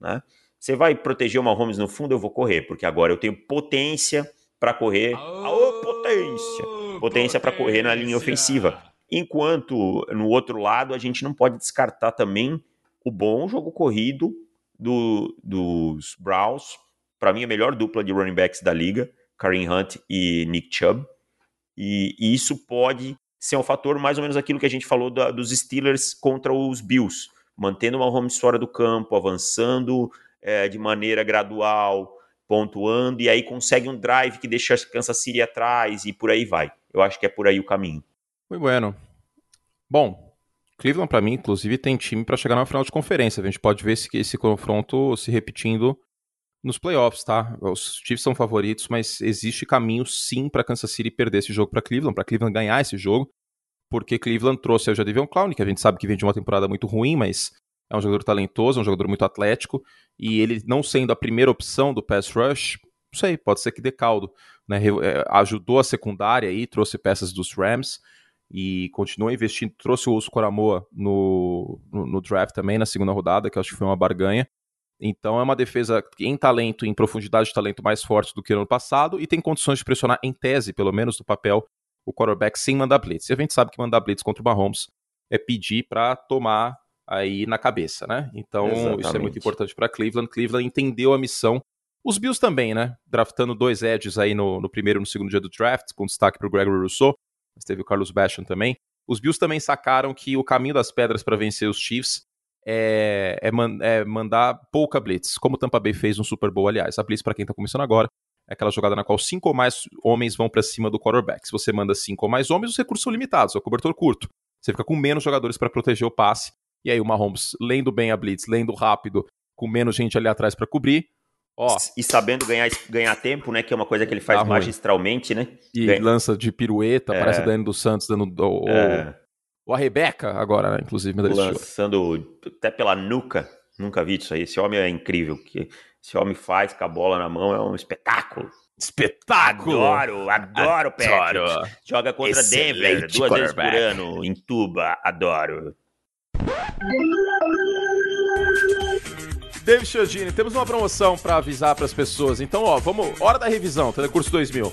Né? Você vai proteger o Mahomes no fundo, eu vou correr, porque agora eu tenho potência para correr. Aô, potência! Potência para correr na linha ofensiva. Enquanto no outro lado a gente não pode descartar também o bom jogo corrido do, dos Browns. Para mim, a melhor dupla de running backs da liga, Kareem Hunt e Nick Chubb. E, e isso pode ser um fator mais ou menos aquilo que a gente falou da- dos Steelers contra os Bills, mantendo uma home fora do campo, avançando eh, de maneira gradual, pontuando, e aí consegue um drive que deixa Kansas City atrás e por aí vai. Eu acho que é por aí o caminho. Muito bueno. Bom, Cleveland, pra mim, inclusive, tem time pra chegar na final de conferência. A gente pode ver esse, esse confronto se repetindo nos playoffs, tá? Os Chiefs são favoritos, mas existe caminho sim pra Kansas City perder esse jogo pra Cleveland, pra Cleveland ganhar esse jogo, porque Cleveland trouxe o Jadavion Clown, que a gente sabe que vem de uma temporada muito ruim, mas é um jogador talentoso, é um jogador muito atlético, e ele não sendo a primeira opção do pass rush, não sei, pode ser que dê caldo. Né? É, ajudou a secundária aí, trouxe peças dos Rams, e continua investindo. Trouxe o Osso Coramoa no, no, no draft também, na segunda rodada, que acho que foi uma barganha. Então é uma defesa em talento, em profundidade de talento mais forte do que no ano passado e tem condições de pressionar, em tese, pelo menos no papel, o quarterback sem mandar blitz. E a gente sabe que mandar blitz contra o Mahomes é pedir para tomar aí na cabeça, né? Então isso é Exatamente. muito importante para Cleveland. Cleveland entendeu a missão. Os Bills também, né? Draftando dois edges aí no, no primeiro e no segundo dia do draft, com destaque para o Gregory Rousseau mas teve o Carlos Basham também. Os Bills também sacaram que o caminho das pedras para vencer os Chiefs é, é, man- é mandar pouca blitz, como o Tampa Bay fez no Super Bowl, aliás. A blitz, para quem tá começando agora, é aquela jogada na qual cinco ou mais homens vão para cima do quarterback. Se você manda cinco ou mais homens, os recursos são limitados, é o cobertor curto. Você fica com menos jogadores para proteger o passe. E aí o Mahomes, lendo bem a blitz, lendo rápido, com menos gente ali atrás para cobrir, ó, E sabendo ganhar, ganhar tempo, né? Que é uma coisa que ele faz Tá magistralmente, né? e Ganha. lança de pirueta, É. parece o Dani dos Santos dando o, É, a Rebeca agora, né, inclusive, lançando até pela nuca. Nunca vi isso aí. Esse homem é incrível. Que esse homem faz com a bola na mão é um espetáculo. Espetáculo! Adoro, adoro, Patrick. Joga contra Excelente Denver duas vezes por ano, em Tuba. Adoro. David Chiodini, temos uma promoção pra avisar pras pessoas. Então, ó, vamos. Hora da revisão, Telecurso 2000.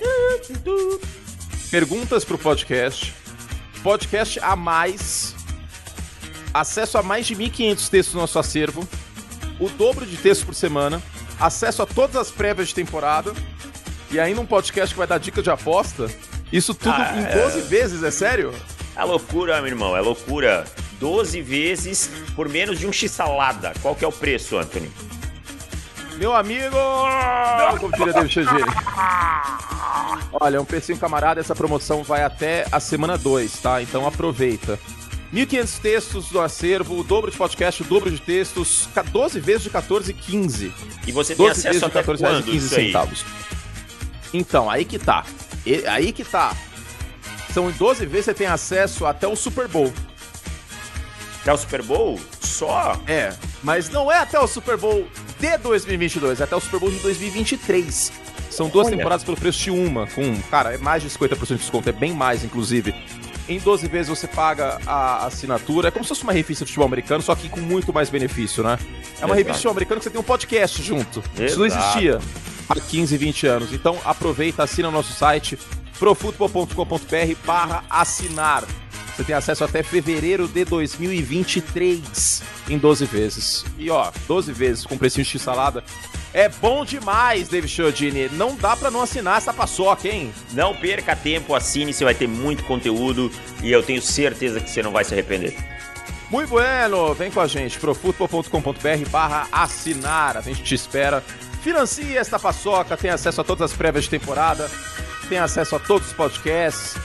Perguntas pro podcast. Podcast a mais acesso a mais de 1.500 textos no nosso acervo, o dobro de textos por semana, acesso a todas as prévias de temporada e ainda um podcast que vai dar dica de aposta. Isso tudo ah, em 12 é... vezes, é sério? É loucura, meu irmão, é loucura. 12 vezes por menos de um x-salada. Qual que é o preço, Anthony? Meu amigo! Como diria Chagini. Olha, é um precinho camarada, essa promoção vai até a semana 2, tá? Então aproveita. 1.500 textos do acervo, o dobro de podcast, o dobro de textos, 12 vezes de 14,15. E você tem acesso até 14 quando, 15 centavos. Então, aí que tá. E, aí que tá. São 12 vezes você tem acesso até o Super Bowl. Até o Super Bowl? Só? É, mas não é até o Super Bowl de 2022, é até o Super Bowl de 2023. São duas Olha. temporadas pelo preço de uma, com, cara, é mais de 50% de desconto, é bem mais, inclusive. Em 12 vezes você paga a assinatura. É como se fosse uma revista de futebol americano, só que com muito mais benefício, né? É uma Exato. revista de futebol americano que você tem um podcast junto. Exato. Isso não existia há 15, 20 anos. Então aproveita, assina o nosso site profutbol.com.br barra assinar. Você tem acesso até fevereiro de 2023 em 12 vezes. E ó, 12 vezes com precinho de salada é bom demais, David Chiodini. Não dá para não assinar essa paçoca, hein? Não perca tempo, assine, você vai ter muito conteúdo e eu tenho certeza que você não vai se arrepender. Muito bueno, vem com a gente, profutbol.com.br barra assinar, a gente te espera. Financie esta paçoca, tem acesso a todas as prévias de temporada, tem acesso a todos os podcasts.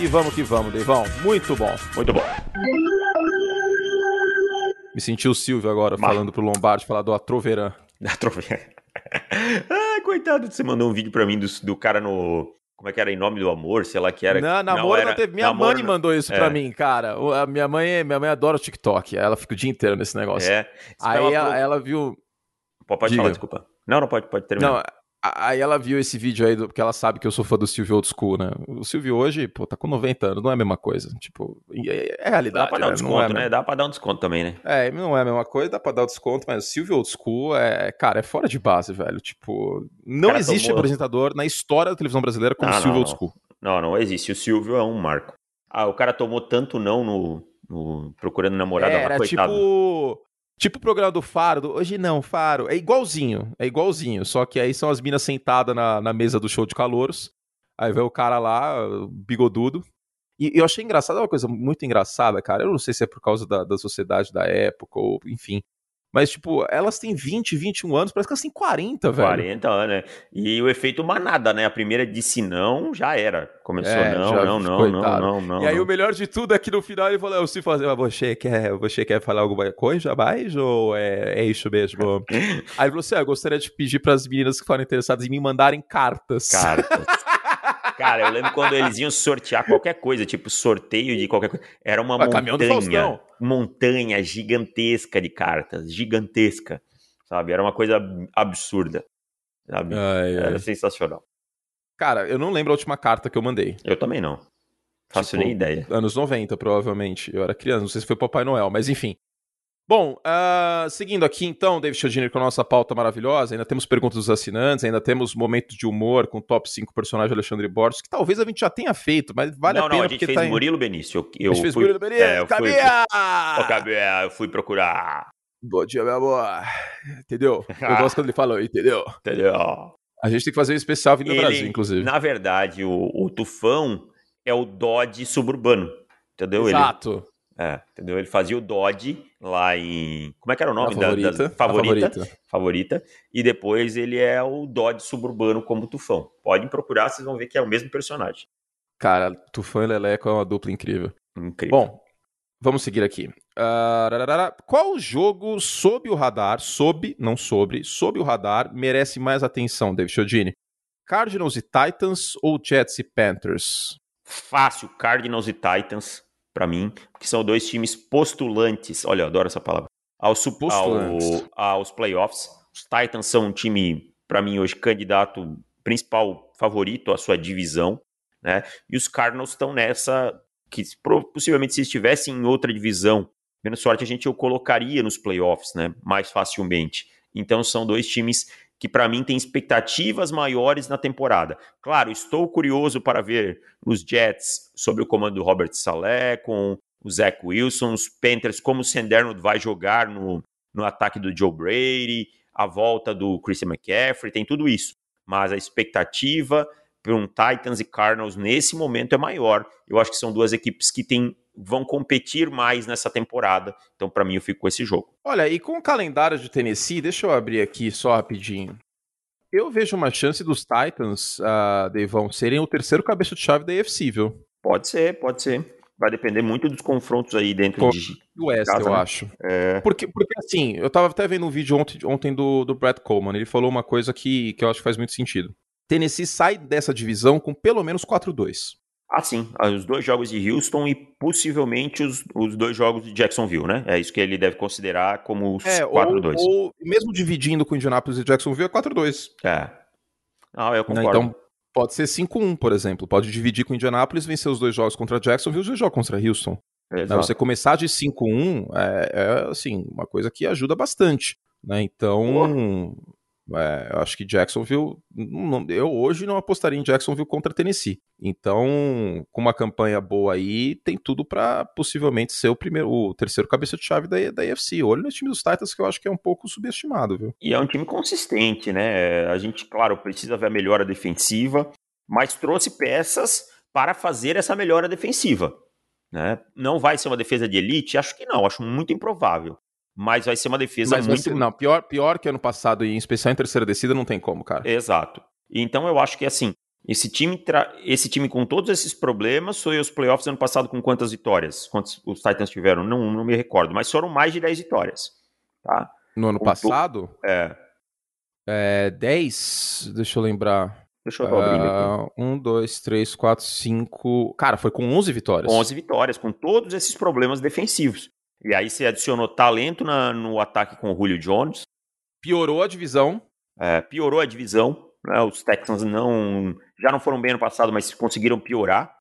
E vamos que vamos, Deivão. Muito bom. Muito bom. Me senti o Silvio agora, Mar... falando pro Lombardi, falar do Atroveran. Atroveran. ah, coitado, você mandou um vídeo pra mim do, do cara no... Como é que era em nome do amor, sei lá que era. Não, namoro não, era... não teve. Minha namoro... mãe mandou isso é. pra mim, cara. A minha mãe, minha mãe adora o TikTok. Ela fica o dia inteiro nesse negócio. É. Aí ela, ela, viu. Pode falar, desculpa. Não, não pode, pode terminar. Não, Aí ela viu esse vídeo aí, porque ela sabe que eu sou fã do Silvio Old School, né? O Silvio hoje, pô, tá com 90 anos, não é a mesma coisa. Tipo, é, é realidade. Dá pra dar um né? desconto, é né? Dá pra dar um desconto também, né? É, não é a mesma coisa, dá pra dar um desconto, mas o Silvio Old School é, cara, é fora de base, velho. Tipo, não existe tomou... apresentador na história da televisão brasileira como o Silvio Old School. Não, não existe. O Silvio é um marco. Ah, o cara tomou tanto não no, no Procurando Namorada, é, era coitado. tipo Tipo o programa do Faro, do, hoje não, Faro. É igualzinho, é igualzinho. Só que aí são as minas sentadas na, na mesa do show de calouros. Aí vem o cara lá, bigodudo. E eu achei engraçado, é uma coisa muito engraçada, cara. Eu não sei se é por causa da, da sociedade da época, ou enfim. Mas, tipo, elas têm 20, 21 anos, parece que elas têm 40, velho. 40 anos, né? E o efeito manada, né? A primeira disse não, já era. Começou é, não, não, não, não, não, não, E aí não. o melhor de tudo é que no final ele falou, eu se fazer, você quer, você quer falar alguma coisa mais ou é, é isso mesmo? aí ele falou assim, ah, eu gostaria de pedir para as meninas que forem interessadas em me mandarem cartas. Cartas. Cara, eu lembro quando eles iam sortear qualquer coisa, tipo sorteio de qualquer coisa. Era uma ah, montanha, montanha gigantesca de cartas, gigantesca, sabe? Era uma coisa absurda, sabe? Ai, Era ai. sensacional. Cara, eu não lembro a última carta que eu mandei. Eu também não. Faço tipo, nem ideia. Anos 90, provavelmente. Eu era criança, não sei se foi Papai Noel, mas enfim. Bom, uh, seguindo aqui então, David Chodini, com a nossa pauta maravilhosa, ainda temos perguntas dos assinantes, ainda temos momentos de humor com top 5 personagens de Alexandre Borges, que talvez a gente já tenha feito, mas vale não, a pena. Não, a gente fez tá Murilo Benício. Eu, eu a gente fez Murilo Benício, é, eu Cabia! Fui, Cabia, eu fui procurar. Bom dia, meu amor. Entendeu? Eu gosto quando ele fala, entendeu? Entendeu? A gente tem que fazer um especial vindo do Brasil, inclusive. Na verdade, o, o Tufão é o Dodge suburbano. Entendeu? Exato. Ele, é, entendeu? Ele fazia o Dodge lá em. Como é que era o nome favorita, da, da favorita, favorita? Favorita. E depois ele é o Dodge suburbano como Tufão. Podem procurar, vocês vão ver que é o mesmo personagem. Cara, Tufão e Leleco é uma dupla incrível. Incrível. Bom, vamos seguir aqui. Uh, qual jogo sob o radar, sob, não sobre, sob o radar, merece mais atenção, David Chodini? Cardinals e Titans ou Jets e Panthers? Fácil, Cardinals e Titans para mim, que são dois times postulantes, olha, eu adoro essa palavra, ao, ao, aos playoffs. Os Titans são um time, para mim, hoje, candidato principal favorito à sua divisão, né? E os Cardinals estão nessa, que possivelmente se estivessem em outra divisão, menos sorte a gente o colocaria nos playoffs, né? Mais facilmente. Então são dois times que para mim tem expectativas maiores na temporada. Claro, estou curioso para ver os Jets sob o comando do Robert Saleh, com o Zach Wilson, os Panthers, como o Sanderno vai jogar no, no ataque do Joe Brady, a volta do Christian McCaffrey, tem tudo isso. Mas a expectativa para um Titans e Cardinals nesse momento é maior. Eu acho que são duas equipes que têm vão competir mais nessa temporada. Então, para mim, eu fico com esse jogo. Olha, e com o calendário de Tennessee, deixa eu abrir aqui só rapidinho. Eu vejo uma chance dos Titans, uh, Deivão, serem o terceiro cabeça de chave da AFC, viu? Pode ser, pode ser. Vai depender muito dos confrontos aí dentro Com, de. Do West, casa, eu né? acho. É... Porque, porque, assim, eu tava até vendo um vídeo ontem, ontem do, do Brad Coleman. Ele falou uma coisa que, que eu acho que faz muito sentido. Tennessee sai dessa divisão com pelo menos 4-2. Ah, sim. Ah, os dois jogos de Houston e possivelmente os, os dois jogos de Jacksonville, né? É isso que ele deve considerar como os é, 4-2. Ou, ou, mesmo dividindo com Indianapolis e Jacksonville, é 4-2. É. Ah, eu concordo. Então, pode ser 5-1, por exemplo. Pode dividir com Indianapolis, vencer os dois jogos contra Jacksonville e os dois jogos contra Houston. Exato. Você começar de 5-1 é, é, assim, uma coisa que ajuda bastante. Né? Então, é, eu acho que Jacksonville. Eu hoje não apostaria em Jacksonville contra Tennessee. Então, com uma campanha boa aí, tem tudo para possivelmente ser o primeiro, o terceiro cabeça de chave da, da AFC. Olho no time dos Titans, que eu acho que é um pouco subestimado, viu? E é um time consistente, né? A gente, claro, precisa ver a melhora defensiva, mas trouxe peças para fazer essa melhora defensiva. Né? Não vai ser uma defesa de elite? Acho que não, acho muito improvável mas vai ser uma defesa mas muito... Ser, não, pior, pior que ano passado, e em especial em terceira descida, não tem como, cara. Exato. Então eu acho que, assim, esse time, tra... esse time com todos esses problemas foi os playoffs ano passado com quantas vitórias? Quantos os Titans tiveram? Não, não me recordo, mas foram mais de 10 vitórias, tá? No ano com passado? To... É. É, 10, deixa eu lembrar. Deixa eu abrir uh, aqui. 1, 2, 3, 4, 5. Cara, foi com 11 vitórias. 11 vitórias, com todos esses problemas defensivos. E aí você adicionou talento na, no ataque com o Julio Jones. Piorou a divisão. É, piorou a divisão. Né? Os Texans não já não foram bem no passado, mas conseguiram piorar.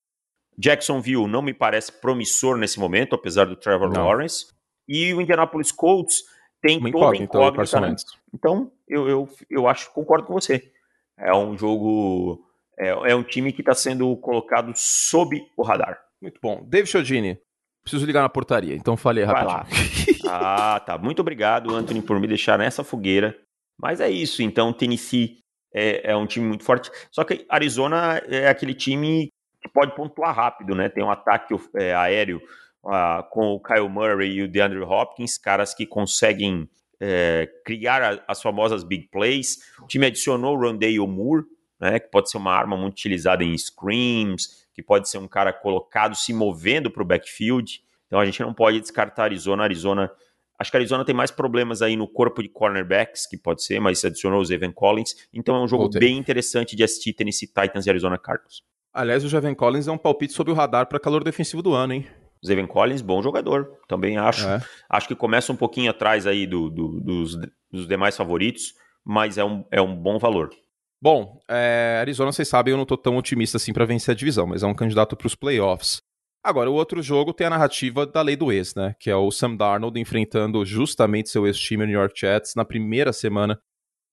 Jacksonville não me parece promissor nesse momento, apesar do Trevor não. Lawrence. E o Indianapolis Colts tem Uma toda incógnita, incógnita né? Então, eu, eu, eu acho, concordo com você. É um jogo, é, é um time que está sendo colocado sob o radar. Muito bom. David Chodini, Preciso ligar na portaria, então falei rapidinho. ah, tá. Muito obrigado, Anthony, por me deixar nessa fogueira. Mas é isso, então Tennessee é, é um time muito forte. Só que Arizona é aquele time que pode pontuar rápido, né? Tem um ataque é, aéreo uh, com o Kyle Murray e o DeAndre Hopkins, caras que conseguem é, criar a, as famosas big plays. O time adicionou o Rondale Moore, né, que pode ser uma arma muito utilizada em screams, que pode ser um cara colocado se movendo para o backfield. Então a gente não pode descartar Arizona. Arizona. Acho que a Arizona tem mais problemas aí no corpo de cornerbacks, que pode ser, mas adicionou o Evan Collins. Então é um jogo Voltei. bem interessante de assistir Tennessee Titans e Arizona Cardinals. Aliás, o Javen Collins é um palpite sobre o radar para calor defensivo do ano, hein? Zevin Collins, bom jogador. Também acho. É. Acho que começa um pouquinho atrás aí do, do, dos, dos demais favoritos, mas é um, é um bom valor. Bom, é, Arizona, vocês sabem, eu não tô tão otimista assim para vencer a divisão, mas é um candidato para os playoffs. Agora, o outro jogo tem a narrativa da lei do ex, né? Que é o Sam Darnold enfrentando justamente seu ex-time, New York Jets, na primeira semana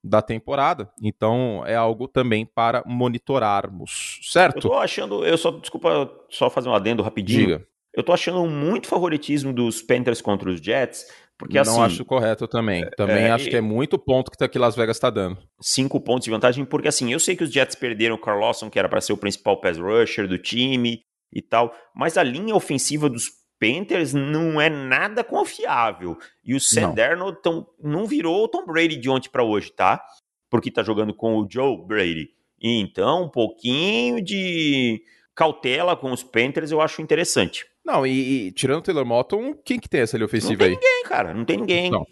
da temporada. Então, é algo também para monitorarmos, certo? Eu tô achando, eu só, desculpa, só fazer um adendo rapidinho. Diga. Eu tô achando muito favoritismo dos Panthers contra os Jets, porque não assim, acho correto também. Também é, acho que é muito ponto que, tá, que Las Vegas está dando. Cinco pontos de vantagem, porque assim, eu sei que os Jets perderam o Carl Lawson, que era para ser o principal pass rusher do time e tal, mas a linha ofensiva dos Panthers não é nada confiável. E o Sam Darnold tão, não virou o Tom Brady de ontem para hoje, tá? Porque tá jogando com o Joe Brady. Então, um pouquinho de cautela com os Panthers eu acho interessante. Não, e, e tirando o Taylor Moton, quem que tem essa linha ofensiva aí? Não tem ninguém, cara. Não tem ninguém. Não.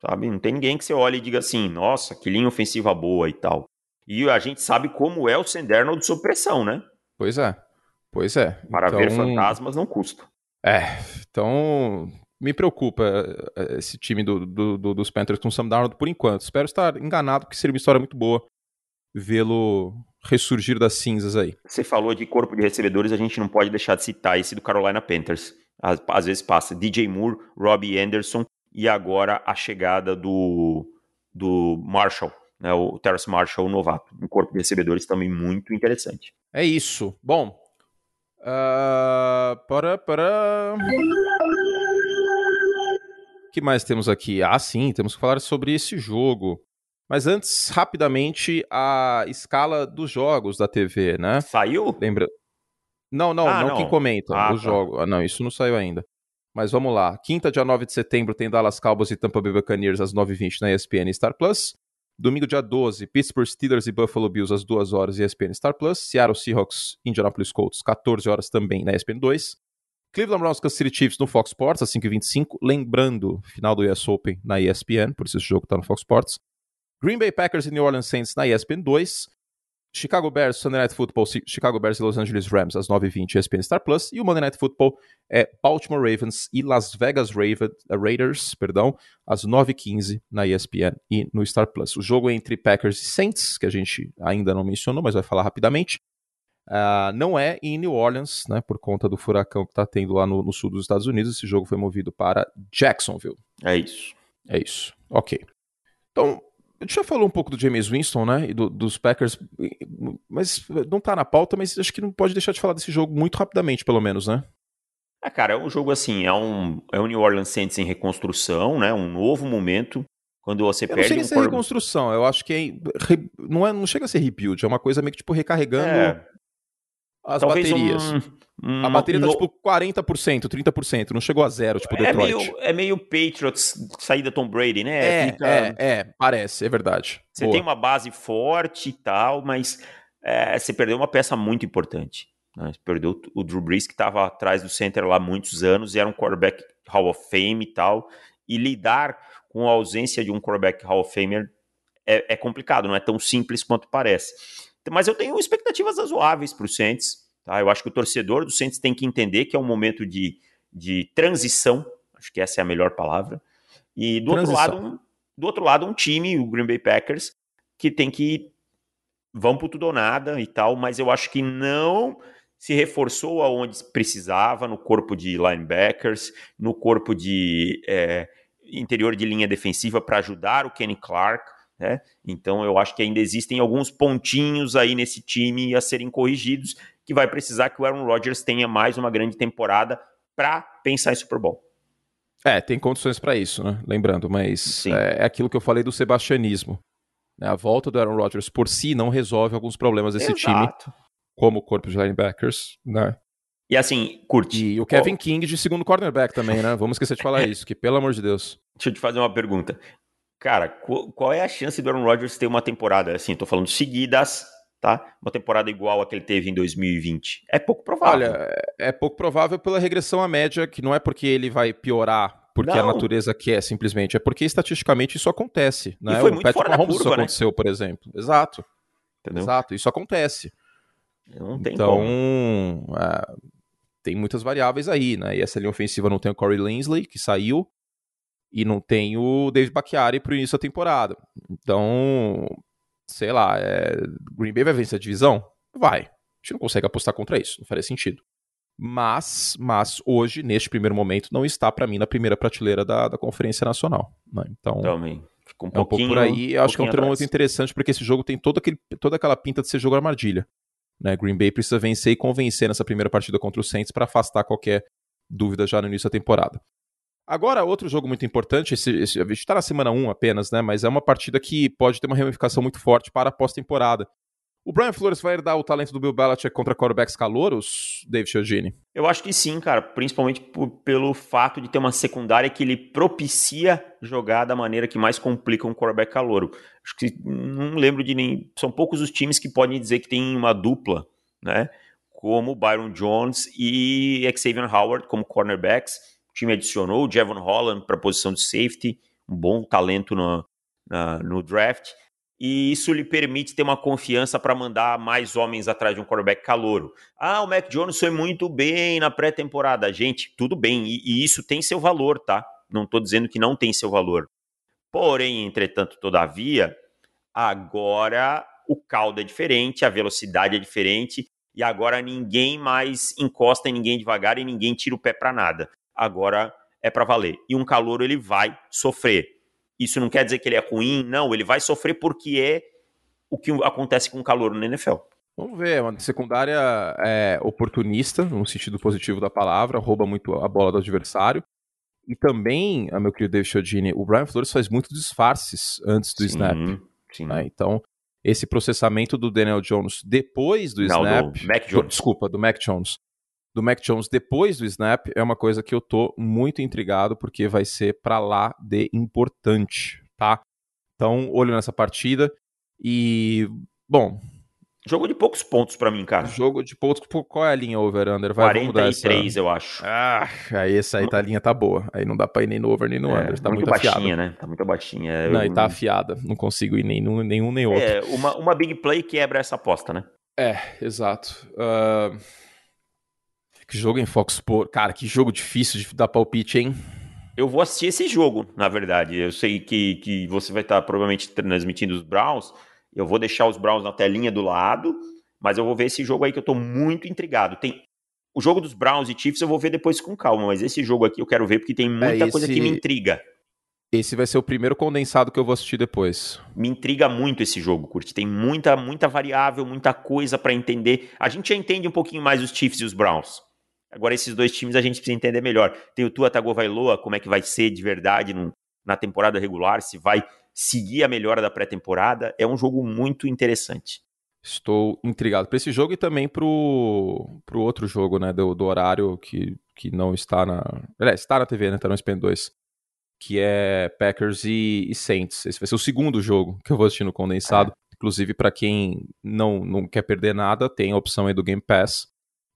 Sabe? Não tem ninguém que você olhe e diga assim, nossa, que linha ofensiva boa e tal. E a gente sabe como é o Senderno de supressão, né? Pois é. Pois é. Para então... ver fantasmas não custa. É, então me preocupa é, esse time do, do, do, dos Panthers com o Sam Darnold por enquanto. Espero estar enganado, porque seria uma história muito boa vê-lo ressurgir das cinzas aí. Você falou de corpo de recebedores, a gente não pode deixar de citar esse do Carolina Panthers. Às, às vezes passa DJ Moore, Robbie Anderson e agora a chegada do, do Marshall, né, o Terrace Marshall, o novato. Um corpo de recebedores também muito interessante. É isso. Bom, Uh, para, para. O que mais temos aqui? Ah, sim, temos que falar sobre esse jogo. Mas antes, rapidamente, a escala dos jogos da TV, né? Saiu? Lembra? Não, não, ah, não, não, quem comenta ah, o tá. jogo. Ah, não, isso não saiu ainda. Mas vamos lá. Quinta, dia 9 de setembro, tem Dallas Cowboys e Tampa Bay Buccaneers às 9h20 na ESPN Star Plus. Domingo, dia 12, Pittsburgh Steelers e Buffalo Bills às 2 horas ESPN Star Plus. Seattle Seahawks, Indianapolis Colts, 14 horas também na ESPN 2. Cleveland Browns Kansas City Chiefs no Fox Sports às 5h25. Lembrando, final do US Open na ESPN, por isso esse jogo está no Fox Sports. Green Bay Packers e New Orleans Saints na ESPN 2. Chicago Bears, Sunday Night Football, Chicago Bears e Los Angeles Rams às 9h20 ESPN Star Plus. E o Monday Night Football é Baltimore Ravens e Las Vegas Raven, Raiders perdão, às 9h15 na ESPN e no Star Plus. O jogo é entre Packers e Saints, que a gente ainda não mencionou, mas vai falar rapidamente. Uh, não é em New Orleans, né, por conta do furacão que está tendo lá no, no sul dos Estados Unidos. Esse jogo foi movido para Jacksonville. É isso. É isso. Ok. Então, a gente já falou um pouco do James Winston, né? E do, dos Packers, mas não tá na pauta, mas acho que não pode deixar de falar desse jogo muito rapidamente, pelo menos, né? É, cara, é um jogo assim, é um, é um New Orleans Saints em reconstrução, né? Um novo momento. Quando você eu perde. Não chega um a ser reconstrução, eu acho que é, não, é, não chega a ser rebuild, é uma coisa meio que tipo recarregando. É, as Talvez baterias. Um, a bateria tá no... tipo 40%, 30%, não chegou a zero, tipo é Detroit. Meio, é meio Patriots saída Tom Brady, né? É, Fica... é, é, parece, é verdade. Você Boa. tem uma base forte e tal, mas é, você perdeu uma peça muito importante. Né? Você perdeu o Drew Brees, que estava atrás do center lá há muitos anos, e era um quarterback Hall of Fame e tal, e lidar com a ausência de um quarterback Hall of Famer é, é complicado, não é tão simples quanto parece. Mas eu tenho expectativas razoáveis para o Saints. Tá? Eu acho que o torcedor do Saints tem que entender que é um momento de, de transição. Acho que essa é a melhor palavra. E do outro, lado, um, do outro lado, um time, o Green Bay Packers, que tem que. Vão por tudo ou nada e tal, mas eu acho que não se reforçou aonde precisava, no corpo de linebackers, no corpo de é, interior de linha defensiva para ajudar o Kenny Clark. Né? Então eu acho que ainda existem alguns pontinhos aí nesse time a serem corrigidos, que vai precisar que o Aaron Rodgers tenha mais uma grande temporada para pensar em Super Bowl. É, tem condições para isso, né? Lembrando, mas é, é, aquilo que eu falei do sebastianismo. Né? A volta do Aaron Rodgers por si não resolve alguns problemas desse Exato. time, como o corpo de linebackers, né? E assim, curte. E o Kevin oh. King de segundo cornerback também, né? Vamos esquecer de falar isso, que pelo amor de Deus. Deixa eu te fazer uma pergunta. Cara, qual é a chance do Aaron Rodgers ter uma temporada, assim, tô falando seguidas, tá? Uma temporada igual a que ele teve em 2020? É pouco provável. Olha, é, é pouco provável pela regressão à média, que não é porque ele vai piorar porque não. a natureza quer, simplesmente. É porque estatisticamente isso acontece. Né? E foi o muito Patrick fora Mahomes curva, isso né? aconteceu, por exemplo. Exato. Entendeu? Exato, isso acontece. Então. É, tem muitas variáveis aí, né? E essa linha ofensiva não tem o Corey Linsley, que saiu e não tem o David Bacchiari pro início da temporada. Então, sei lá, é... Green Bay vai vencer a divisão? Vai. A gente não consegue apostar contra isso, não faria sentido. Mas, mas hoje, neste primeiro momento, não está para mim na primeira prateleira da, da Conferência Nacional. Né? Então, Também. Um, é um pouco por aí. Eu um acho que é um termômetro interessante, porque esse jogo tem todo aquele, toda aquela pinta de ser jogo armadilha. Né? Green Bay precisa vencer e convencer nessa primeira partida contra o Saints para afastar qualquer dúvida já no início da temporada. Agora, outro jogo muito importante, esse, esse, a gente está na semana 1 apenas, né? Mas é uma partida que pode ter uma ramificação muito forte para a pós-temporada. O Brian Flores vai herdar o talento do Bill Belichick contra quarterbacks calouros, Dave Chiodini? Eu acho que sim, cara. Principalmente por, pelo fato de ter uma secundária que ele propicia jogar da maneira que mais complica um quarterback calouro. Acho que não lembro de nem... São poucos os times que podem dizer que tem uma dupla, né? Como Byron Jones e Xavier Howard como cornerbacks time adicionou o Jevon Holland para a posição de safety, um bom talento no, na, no draft. E isso lhe permite ter uma confiança para mandar mais homens atrás de um quarterback calouro. Ah, o Mac Jones foi muito bem na pré-temporada. Gente, tudo bem, e, e isso tem seu valor, tá? Não estou dizendo que não tem seu valor. Porém, entretanto, todavia, agora o caldo é diferente, a velocidade é diferente, e agora ninguém mais encosta em ninguém devagar e ninguém tira o pé para nada agora é para valer. E um calor ele vai sofrer. Isso não quer dizer que ele é ruim, não, ele vai sofrer porque é o que acontece com o calor no NFL. Vamos ver, uma secundária é oportunista, no sentido positivo da palavra, rouba muito a bola do adversário. E também, meu querido David Chiodini, o Brian Flores faz muitos disfarces antes do sim, snap. Sim. Né? Então, esse processamento do Daniel Jones depois do Não, snap. Do Mac Jones. Desculpa, do Mac Jones. Do Mac Jones depois do snap é uma coisa que eu tô muito intrigado, porque vai ser para lá de importante, tá? Então, olho nessa partida. E, bom, Jogo de poucos pontos para mim, cara. Jogo de poucos. Qual é a linha over-under? 43, essa... eu acho. Ah, aí essa aí tá, a linha tá boa. Aí não dá pra ir nem no over nem no é, under. Tá muito, muito baixinha, afiada. né? Tá muito baixinha. Não, e tá afiada. Não consigo ir nem no, nenhum nem outro. É, uma, uma big play quebra essa aposta, né? É, exato. Uh... Que jogo em Fox Sports. Cara, que jogo difícil de dar palpite, hein? Eu vou assistir esse jogo, na verdade. Eu sei que, que você vai estar provavelmente transmitindo os Browns. Eu vou deixar os Browns na telinha do lado, mas eu vou ver esse jogo aí que eu tô muito intrigado. Tem o jogo dos Browns e Chiefs eu vou ver depois com calma, mas esse jogo aqui eu quero ver porque tem muita é, esse... coisa que me intriga. Esse vai ser o primeiro condensado que eu vou assistir depois. Me intriga muito esse jogo, Curte. Tem muita, muita variável, muita coisa para entender. A gente já entende um pouquinho mais os Chiefs e os Browns. Agora, esses dois times a gente precisa entender melhor. Tem o Tua Tagovailoa, como é que vai ser de verdade no, na temporada regular, se vai seguir a melhora da pré-temporada. É um jogo muito interessante. Estou intrigado para esse jogo e também para o outro jogo, né, do, do, horário que, que não está na... É, está na TV, né, está no ESPN 2, que é Packers e, e, Saints. Esse vai ser o segundo jogo que eu vou assistir no condensado. É. Inclusive, para quem não, não quer perder nada, tem a opção aí do Game Pass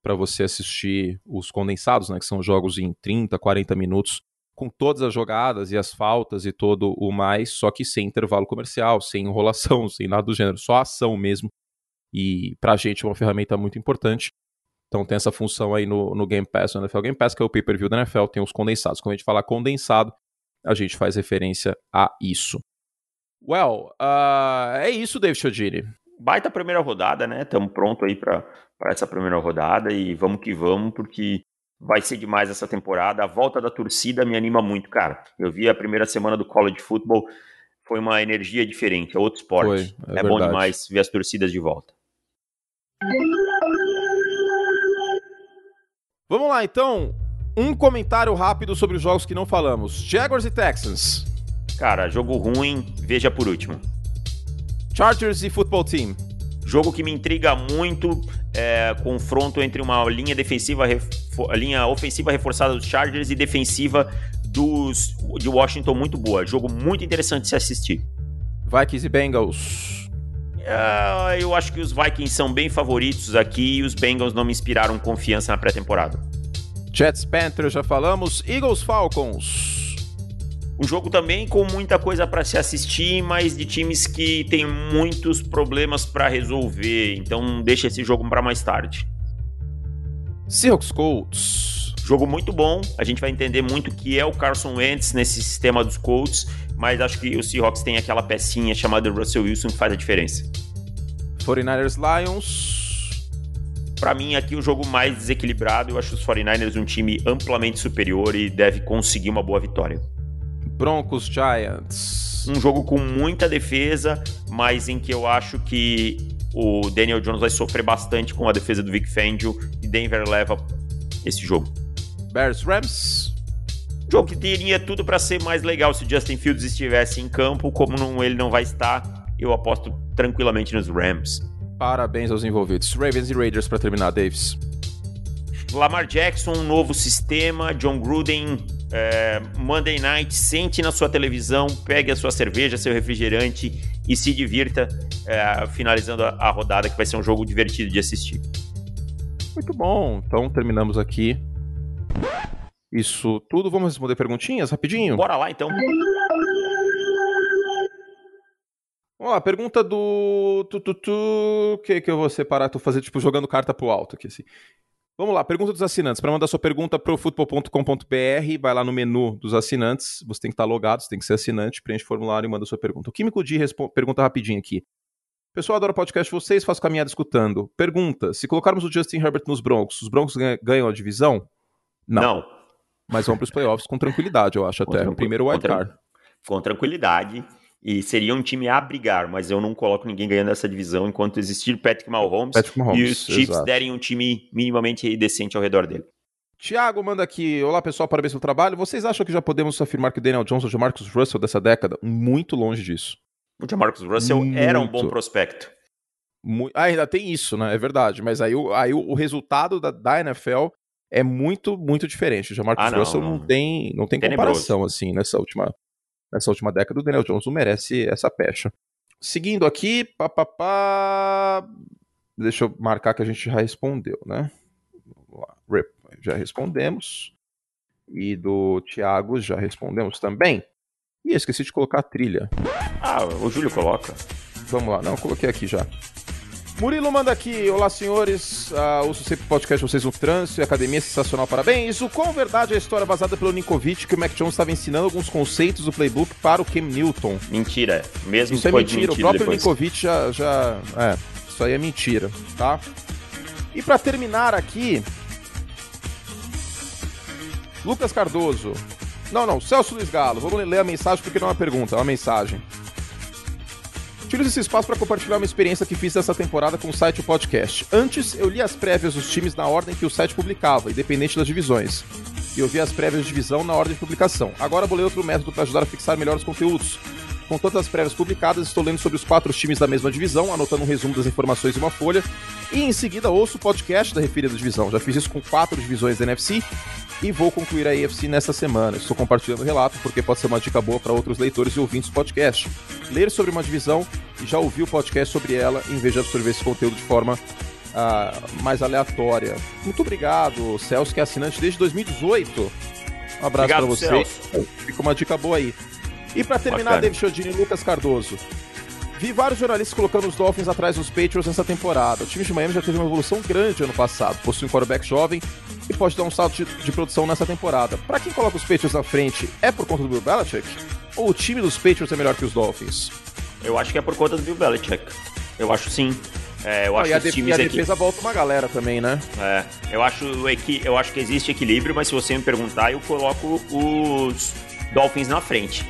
para você assistir os condensados, né, que são jogos em 30, 40 minutos, com todas as jogadas e as faltas e todo o mais, só que sem intervalo comercial, sem enrolação, sem nada do gênero, só ação mesmo. E pra gente é uma ferramenta muito importante. Então tem essa função aí no, no Game Pass, no NFL Game Pass, que é o pay-per-view da NFL, tem os condensados. Quando a gente fala condensado, a gente faz referência a isso. Well, uh, é isso, David Chodini. Baita primeira rodada, né? Estamos pronto aí para essa primeira rodada e vamos que vamos, porque vai ser demais essa temporada. A volta da torcida me anima muito, cara. Eu vi a primeira semana do college football, foi uma energia diferente, é outro esporte. Foi, é, é bom demais ver as torcidas de volta. Vamos lá, então. Um comentário rápido sobre os jogos que não falamos. Jaguars e Texans. Cara, jogo ruim, veja por último. Chargers e Football Team. Jogo que me intriga muito, é, confronto entre uma linha defensiva, linha ofensiva reforçada dos Chargers e defensiva dos de Washington muito boa. Jogo muito interessante de se assistir. Vikings e Bengals. Uh, eu acho que os Vikings são bem favoritos aqui e os Bengals não me inspiraram confiança na pré-temporada. Jets Panthers já falamos, Eagles Falcons. Um jogo também com muita coisa para se assistir, mas de times que tem muitos problemas para resolver. Então deixa esse jogo para mais tarde. Seahawks Colts. Jogo muito bom. A gente vai entender muito o que é o Carson Wentz nesse sistema dos Colts, mas acho que o Seahawks tem aquela pecinha chamada Russell Wilson que faz a diferença. 49ers Lions. Para mim, aqui o jogo mais desequilibrado. Eu acho os 49ers um time amplamente superior e deve conseguir uma boa vitória. Broncos Giants. Um jogo com muita defesa, mas em que eu acho que o Daniel Jones vai sofrer bastante com a defesa do Vic Fangio e Denver leva esse jogo. Bears Rams. Jogo que teria tudo para ser mais legal se o Justin Fields estivesse em campo, como não, ele não vai estar, eu aposto tranquilamente nos Rams. Parabéns aos envolvidos. Ravens e Raiders para terminar, Davis. Lamar Jackson, um novo sistema, John Gruden é, Monday Night, sente na sua televisão, pegue a sua cerveja, seu refrigerante e se divirta é, finalizando a, a rodada, que vai ser um jogo divertido de assistir. Muito bom, então terminamos aqui. Isso tudo. Vamos responder perguntinhas rapidinho? Bora lá então. Ó, a pergunta do. Tu, tu, tu, que, que eu vou separar? Tô fazendo, tipo, jogando carta pro alto aqui, assim. Vamos lá, pergunta dos assinantes. Para mandar sua pergunta para o futebol.com.br, vai lá no menu dos assinantes. Você tem que estar logado, você tem que ser assinante, preenche o formulário e manda sua pergunta. O Químico Di pergunta rapidinho aqui. Pessoal, adora podcast vocês, faço caminhada escutando. Pergunta: se colocarmos o Justin Herbert nos Broncos, os Broncos ganham a divisão? Não. Não. Mas vão para os playoffs com tranquilidade, eu acho, até. O primeiro wildcard. Com tranquilidade. E seria um time a brigar, mas eu não coloco ninguém ganhando essa divisão enquanto existir Patrick Mahomes, Patrick Mahomes e os Chiefs exato. derem um time minimamente decente ao redor dele. Tiago manda aqui, olá pessoal, parabéns pelo trabalho. Vocês acham que já podemos afirmar que o Daniel Jones é o Jamarcus Russell dessa década? Muito longe disso. O Jamarcus Russell Muito. era um bom prospecto. Ah, ainda tem isso, né? É verdade. Mas aí, o- aí o, o resultado da, da NFL é muito, muito diferente. O Jamarcus Ah, não, Russell não, não. tem, não tem Tenebroso. comparação, assim, nessa última, nessa última década. O Daniel Jones não merece essa pecha. Seguindo aqui, pá, pá, pá, deixa eu marcar que a gente já respondeu, né? Vamos lá. Rip, já respondemos. E do Thiago já respondemos também. E esqueci de colocar a trilha. Ah, o Júlio coloca. Vamos lá, não, eu coloquei aqui já. Murilo manda aqui, olá senhores, uh, ouço sempre o podcast vocês no trânsito e academia sensacional, parabéns. O quão verdade é a história vazada pelo Ninkovic que o Mac Jones estava ensinando alguns conceitos do playbook para o Cam Newton? Mentira. Mesmo Isso é mentira, o próprio depois. Ninkovic já, já. É, isso aí é mentira, tá? E pra terminar aqui. Lucas Cardoso. Não, não, Celso Luiz Galo. Vamos ler a mensagem porque não é uma pergunta, é uma mensagem. Tiro esse espaço para compartilhar uma experiência que fiz dessa temporada com o site o podcast. Antes, eu li as prévias dos times na ordem que o site publicava, independente das divisões. E eu vi as prévias de divisão na ordem de publicação. Agora vou ler outro método para ajudar a fixar melhor os conteúdos. Com todas as prévias publicadas, estou lendo sobre os quatro times da mesma divisão, anotando um resumo das informações em uma folha, e em seguida ouço o podcast da referida divisão. Já fiz isso com quatro divisões da NFC e vou concluir a AFC nesta semana. Estou compartilhando o relato porque pode ser uma dica boa para outros leitores e ouvintes do podcast. Ler sobre uma divisão e já ouvir o podcast sobre ela, em vez de absorver esse conteúdo de forma ah, mais aleatória. Muito obrigado, Celso, que é assinante desde 2018. Um abraço para Obrigado, vocês. Fica uma dica boa aí. E para terminar, Bacana. David Chodini e Lucas Cardoso. Vi vários jornalistas colocando os Dolphins atrás dos Patriots nessa temporada. O time de Miami já teve uma evolução grande ano passado, possui um quarterback jovem e pode dar um salto de, de produção nessa temporada. Para quem coloca os Patriots na frente, é por conta do Bill Belichick? Ou o time dos Patriots é melhor que os Dolphins? Eu acho que é por conta do Bill Belichick. Eu acho sim. É, eu acho e a, def- e times a defesa volta uma galera também, né? É, eu acho, equi- eu acho que existe equilíbrio, mas se você me perguntar, eu coloco os Dolphins na frente.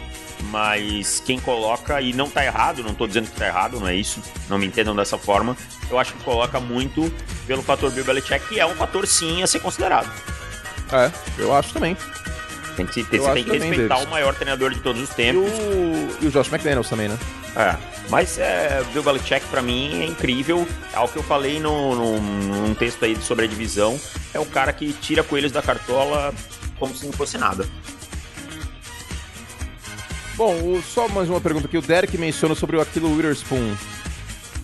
Mas quem coloca, e não tá errado, não tô dizendo que tá errado, não é isso, não me entendam dessa forma, eu acho que coloca muito pelo fator Bill Belichick, que é um fator sim a ser considerado. É, eu acho também. Tem que, Eu você tem que respeitar o maior treinador de todos os E tempos. o, e o Josh McDaniels também, né? É, mas é, Bill Belichick pra mim é incrível. É o que eu falei no, no- num texto aí sobre a divisão. É o cara que tira coelhos da cartola como se não fosse nada. Bom, o- só mais uma pergunta aqui. O Derek menciona sobre o Aquilo Witherspoon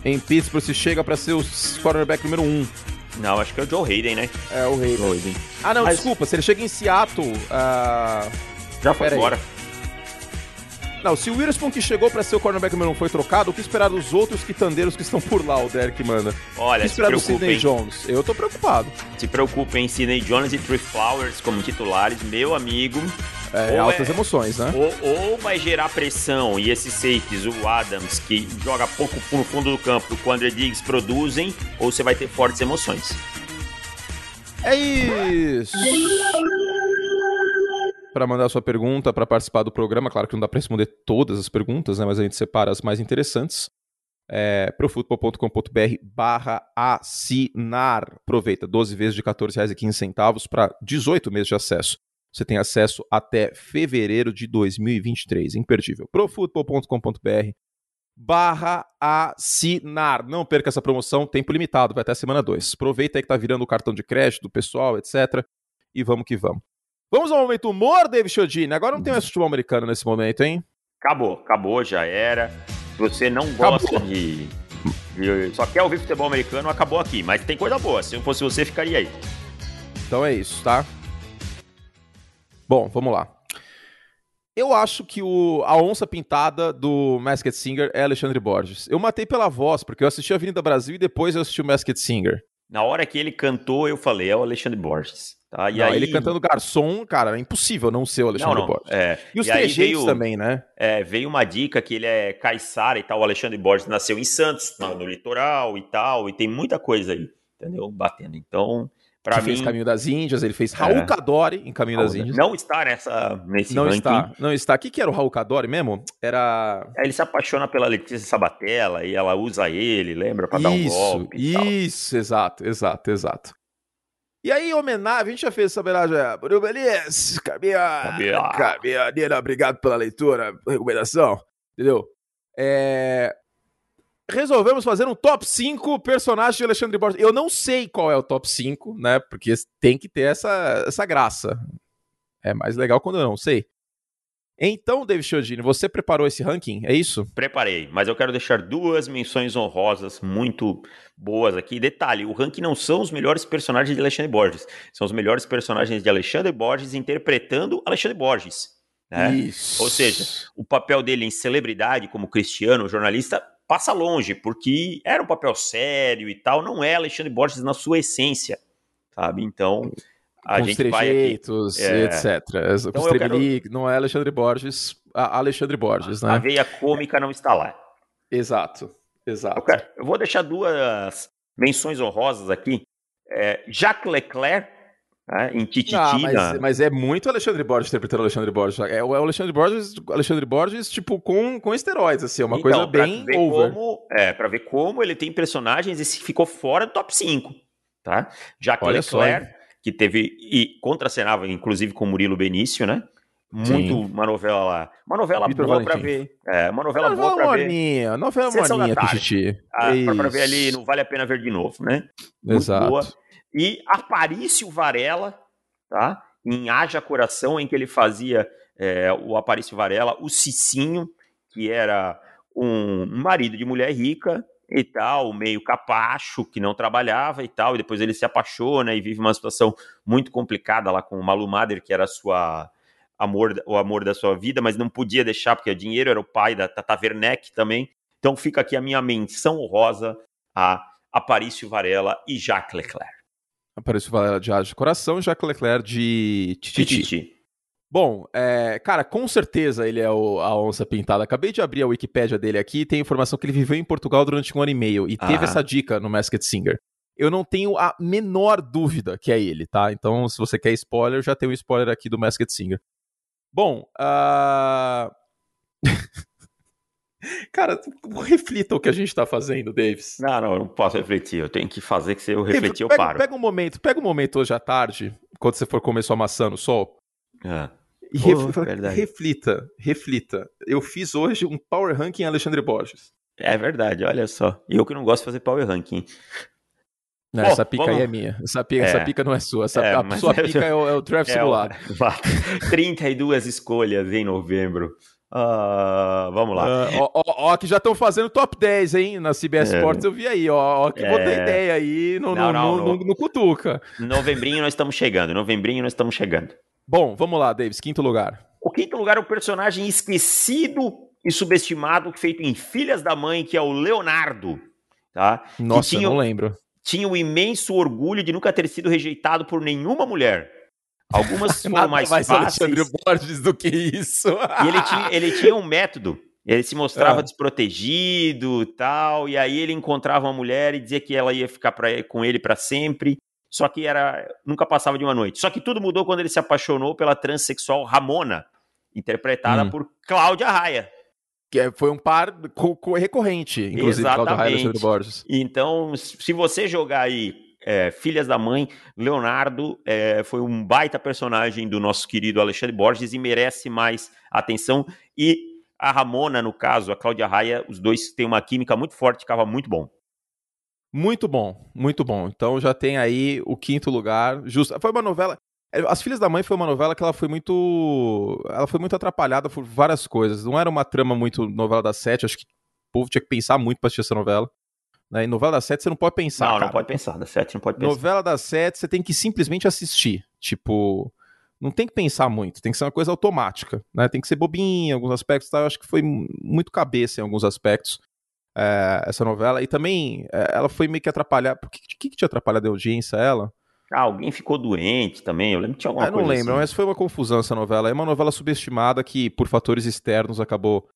em Pittsburgh se chega para ser o quarterback número 1. Um. Não, acho que é o Joe Hayden, né? É o rei. Joe Hayden. Ah, não, Mas- desculpa. Se ele chega em Seattle. ah, Já foi Pera aí. embora. Não, se o Witherspoon que chegou para ser o cornerback número 1 um foi trocado, o que esperar dos outros quitandeiros que estão por lá, o Derek manda? O Olha, que se esperar do Sidney preocupem. Jones? Eu tô preocupado. Se preocupem, Sidney Jones e Trey Flowers como titulares, meu amigo. É, altas é- emoções, né? Ou, ou vai gerar pressão e esses safeties, o Adams, que joga pouco no fundo do campo, o André Diggs produzem, ou você vai ter fortes emoções. É isso! Para mandar sua pergunta, para participar do programa, claro que não dá para responder todas as perguntas, né, mas a gente separa as mais interessantes. É, profutbol.com.br barra assinar. Aproveita, 12 vezes de R$ 14,15 para 18 meses de acesso. Você tem acesso até fevereiro de 2023. Imperdível. profutbol.com.br barra assinar. Não perca essa promoção, tempo limitado, vai até a semana 2. Aproveita aí que tá virando o cartão de crédito do pessoal, etc. E vamos que vamos. Vamos ao momento humor, David Chodini. Agora não tem mais futebol americano nesse momento, hein? Acabou, acabou, já era. Se você não gosta de, de- Só quer ouvir futebol americano, acabou aqui. Mas tem coisa boa. Se eu fosse você, ficaria aí. Então é isso, tá? Bom, vamos lá. Eu acho que o, a onça pintada do Masked Singer é Alexandre Borges. Eu matei pela voz, porque eu assisti a Avenida Brasil e depois eu assisti o Masked Singer. Na hora que ele cantou, eu falei, é o Alexandre Borges. Tá? E Não, aí... Ele cantando garçom, cara, é impossível não ser o Não, Alexandre não. Borges. É. E os veio- também, né? É, veio uma dica que ele é caiçara e tal. O Alexandre Borges nasceu em Santos, no litoral e tal, e tem muita coisa aí, entendeu? Batendo. Então, Pra que mim, fez Caminho das Índias, ele fez Raul é. Kadori em Caminho Raul, das Índias. Não está nessa, nesse não ranking. Está, não está. O que, que era o Raul Kadori mesmo? Era... É, ele se apaixona pela Letícia Sabatella e ela usa ele, lembra? Pra isso, dar um golpe Isso, exato, exato, exato. E aí, em homenagem, a gente já fez essa homenagem a Bruno Beliz, Caminha, obrigado pela leitura, recomendação, entendeu? É, resolvemos fazer um top 5 personagens de Alexandre Borges. Eu não sei qual é o top 5, né? Porque tem que ter essa, essa graça. É mais legal quando eu não sei. Então, David Chiodini, você preparou esse ranking, é isso? Preparei, mas eu quero deixar duas menções honrosas muito boas aqui. Detalhe, o ranking não são os melhores personagens de Alexandre Borges, são os melhores personagens de Alexandre Borges interpretando Alexandre Borges. Né? Isso. Ou seja, o papel dele em celebridade como Cristiano, jornalista, passa longe, porque era um papel sério e tal, não é Alexandre Borges na sua essência, sabe? Então, a Com gente trejeitos, vai aqui, é... etc. Então, Com quero... não é Alexandre Borges, Alexandre Borges, né? A veia cômica não está lá. Exato, exato. Eu, quero... eu vou deixar duas menções honrosas aqui. É, Jacques Leclerc, né, em Tititi. Ah, mas, mas, é muito Alexandre Borges interpretando Alexandre Borges. É o Alexandre Borges, Alexandre Borges tipo, com, com esteroides, assim, é uma então, coisa bem over. Como, é, pra ver como ele tem personagens e ficou fora do top 5, tá? Jacques Olha Leclerc, só, que teve, e contracenava, inclusive, com Murilo Benício, né? Muito Sim. uma novela lá. Uma novela Victor boa Valentim. pra ver. É, uma novela, boa pra morninha, ver. Novela Sessão morninha, Pichiti. Ah, pra, pra, ver ali, não vale a pena ver de novo, né? Muito Exato. boa. E Aparício Varela, tá? Em Haja Coração, em que ele fazia é, o Aparício Varela, o Cicinho, que era um marido de mulher rica e tal, meio capacho, que não trabalhava e tal, e depois ele se apaixona e vive uma situação muito complicada lá com o Malu Mader, que era sua amor, o amor da sua vida, mas não podia deixar, porque o dinheiro era o pai da Tata Werneck também. Então fica aqui a minha menção rosa a Aparício Varela e Jacques Leclerc. Apareceu Valéria de Age Coração e Jacques Leclerc de Tititi. Bom, é, cara, com certeza ele é o, a onça pintada. Acabei de abrir a Wikipédia dele aqui e tem informação que ele viveu em Portugal durante um ano e meio e ah. teve essa dica no Masked Singer. Eu não tenho a menor dúvida que é ele, tá? Então, se você quer spoiler, já tem um spoiler aqui do Masked Singer. Bom, uh... Cara, reflita o que a gente tá fazendo, Davis. Não, não, eu não posso refletir. Eu tenho que fazer que se eu refletir, pega, eu paro. Pega um momento, pega um momento hoje à tarde, quando você for comer sua maçã no sol. Ah. E oh, reflita, reflita. Eu fiz hoje um Power Ranking Alexandre Borges. É verdade, olha só. E eu que não gosto de fazer Power Ranking. Não, essa pica vamos... aí é minha. Essa pica, é. essa pica não é sua. Essa, é, a sua pica é o, é o draft é simulado. O... 32 escolhas em novembro. Uh, vamos lá. Uh, ó, ó, ó, que já estão fazendo top 10, hein? Na CBS é. Sports eu vi aí, ó, ó que é. botei ideia aí no, não, no, não, no, no, no Cutuca. Novembrinho nós estamos chegando, novembrinho nós estamos chegando. Bom, vamos lá, Davis, quinto lugar. O quinto lugar é o personagem esquecido e subestimado feito em Filhas da Mãe, que é o Leonardo. Tá? Nossa, tinha, não lembro. Tinha o imenso orgulho de nunca ter sido rejeitado por nenhuma mulher. Algumas foram mais, mais fáceis. Alexandre Borges do que isso. e ele tinha, ele tinha um método. Ele se mostrava é. desprotegido tal, e aí ele encontrava uma mulher e dizia que ela ia ficar pra, com ele para sempre. Só que era nunca passava de uma noite. Só que tudo mudou quando ele se apaixonou pela transexual Ramona, interpretada hum. por Cláudia Raia. Que é, foi um par recorrente, inclusive, Exatamente. Cláudia Raia e Borges. Então, se você jogar aí é, Filhas da Mãe, Leonardo é, foi um baita personagem do nosso querido Alexandre Borges e merece mais atenção. E a Ramona, no caso, a Cláudia Raia, os dois têm uma química muito forte, ficava muito bom. Muito bom, muito bom. Então já tem aí o quinto lugar. Justo. Foi uma novela. É, As Filhas da Mãe foi uma novela que ela foi muito. Ela foi muito atrapalhada por várias coisas. Não era uma trama muito novela da sete. Acho que o povo tinha que pensar muito pra assistir essa novela. Né? Em novela das sete você não pode pensar. Não, cara. não pode pensar. Da sete não pode pensar. Novela das sete você tem que simplesmente assistir. Tipo, não tem que pensar muito, tem que ser uma coisa automática, né? Tem que ser bobinha em alguns aspectos, tá? Eu acho que foi muito cabeça em alguns aspectos é, essa novela. E também é, ela foi meio que atrapalhar. Por que, que, que te atrapalha da audiência ela? Ah, alguém ficou doente também. Eu lembro que tinha alguma eu coisa. Eu não lembro, assim. mas foi uma confusão essa novela. É uma novela subestimada que, por fatores externos, acabou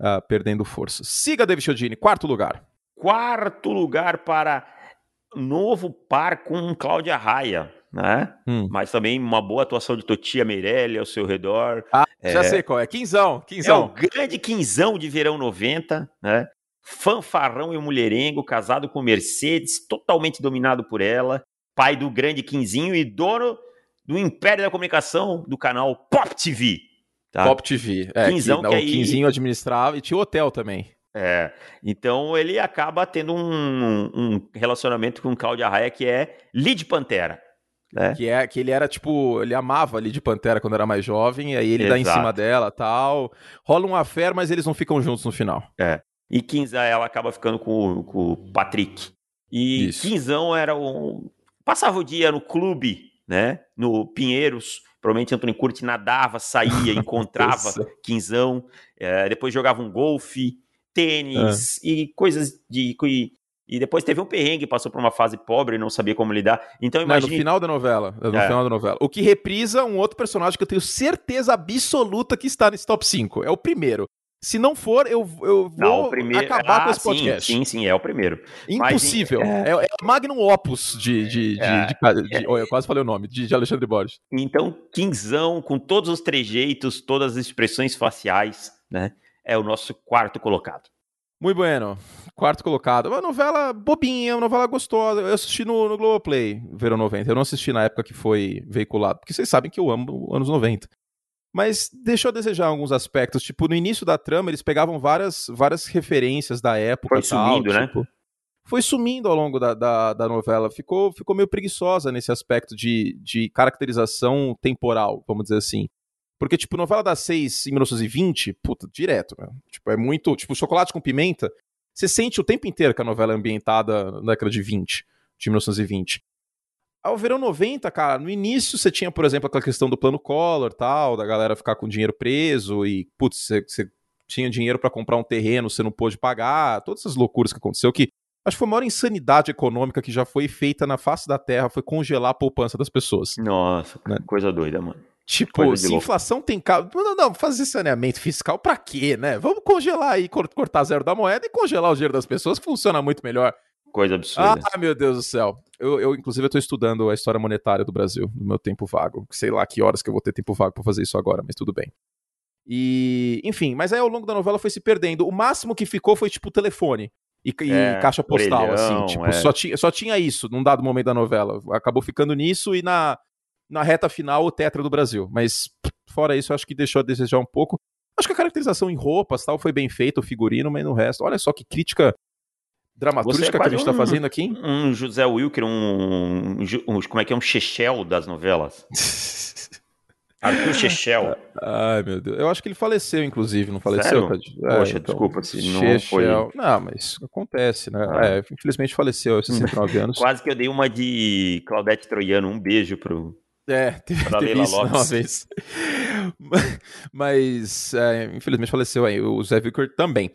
uh, perdendo força. Siga David Chiodini, quarto lugar. Quarto lugar para novo par com Cláudia Raia, né? Hum. Mas também uma boa atuação de Totia Meirelli ao seu redor. Ah, já sei qual é. Quinzão, É o quinzão. grande quinzão de verão 90, né? Fanfarrão e mulherengo, casado com Mercedes, totalmente dominado por ela, pai do grande quinzinho e dono do império da comunicação do canal Pop TV. Tá? Pop TV. É, Quinzão que, que o aí- Quinzinho administrava e tinha o hotel também. É, então ele acaba tendo um, um relacionamento com Cláudia Raia que é Lid Pantera. Né? Que, é, que ele era tipo, ele amava ali de Pantera quando era mais jovem, e aí ele dá em Exato. cima dela tal. Rola um affair, mas eles não ficam juntos no final. E Quinza ela acaba ficando com, o- com o Patrick. E Isso. Quinzão era um. Passava o dia no clube, né? No Pinheiros. Provavelmente Antônio Curti nadava, saía, encontrava. Quinzão. É, depois jogava um golfe, tênis e coisas de. E, e depois teve um perrengue, passou por uma fase pobre e não sabia como lidar. Então Não, é no final da novela. é No É. final da novela. O que reprisa um outro personagem que eu tenho certeza absoluta que está nesse top 5. É o primeiro. Se não for, eu, eu vou Não, primeiro. acabar com Ah, esse podcast. Sim, sim, sim, é o primeiro. Impossível. Mas, é, é o Magnum Opus de. de, de, É, de- de- olha, eu quase falei o nome, de, de Alexandre Borges. Então, Quinzão, com todos os trejeitos, todas as expressões faciais, né? É o nosso quarto colocado. Muito bueno. Quarto colocado. Uma novela bobinha, uma novela gostosa. Eu assisti no, no Globoplay, verão 90. Eu não assisti na época que foi veiculado, porque vocês sabem que eu amo anos 90. Mas deixou a desejar alguns aspectos. Tipo, no início da trama, eles pegavam várias, várias referências da época. Foi e tal, sumindo, né? tipo, Foi sumindo ao longo da, da, da novela. Ficou, ficou meio preguiçosa nesse aspecto de, de caracterização temporal, vamos dizer assim. Porque, tipo, novela das seis em 1920, puta, direto, né? Tipo, é muito. Tipo, chocolate com pimenta. Você sente o tempo inteiro que a novela é ambientada na década de 20, de 1920. Ao verão 90, cara, no início você tinha, por exemplo, aquela questão do plano Collor tal, da galera ficar com dinheiro preso e, putz, você, você tinha dinheiro pra comprar um terreno, você não pôde pagar, todas essas loucuras que aconteceu que acho que foi a maior insanidade econômica que já foi feita na face da Terra, foi congelar a poupança das pessoas. Nossa, Né? coisa doida, mano. Tipo, se louco. inflação tem causa. Não, não, fazer saneamento fiscal pra quê, né? Vamos congelar aí, cor- cortar zero da moeda e congelar o dinheiro das pessoas, que funciona muito melhor. Coisa absurda. Ah, meu Deus do céu. Eu, eu inclusive, tô estudando a história monetária do Brasil, no meu tempo vago. Sei lá que horas que eu vou ter tempo vago pra fazer isso agora, mas tudo bem. E, enfim, mas aí ao longo da novela foi se perdendo. O máximo que ficou foi, tipo, telefone. E, e É, caixa postal, assim. Tipo, é. só, tinha, só tinha isso num dado momento da novela. Acabou ficando nisso e na, na reta final o Tetra do Brasil. Mas, fora isso, eu acho que deixou a desejar um pouco. Acho que a caracterização em roupas tal foi bem feita, o figurino, mas no resto. Olha só que crítica dramatúrgica Você é que a gente tá um- fazendo aqui. Um José Wilker, um, um Como é que é? Um Chechel das novelas. Arthur Chechel. Ai, meu Deus. Eu acho que ele faleceu, inclusive, não faleceu, Sério? Tadinho? Poxa, desculpa se não foi- Chechel. Não, mas acontece, né? Ah. É, infelizmente faleceu aos 69 anos. Quase que eu dei uma de Claudete Troiano. Um beijo pro. É, teve, Pra teve Leila isso Lopes. uma vez. Mas, é, infelizmente faleceu aí. O Zé Victor também.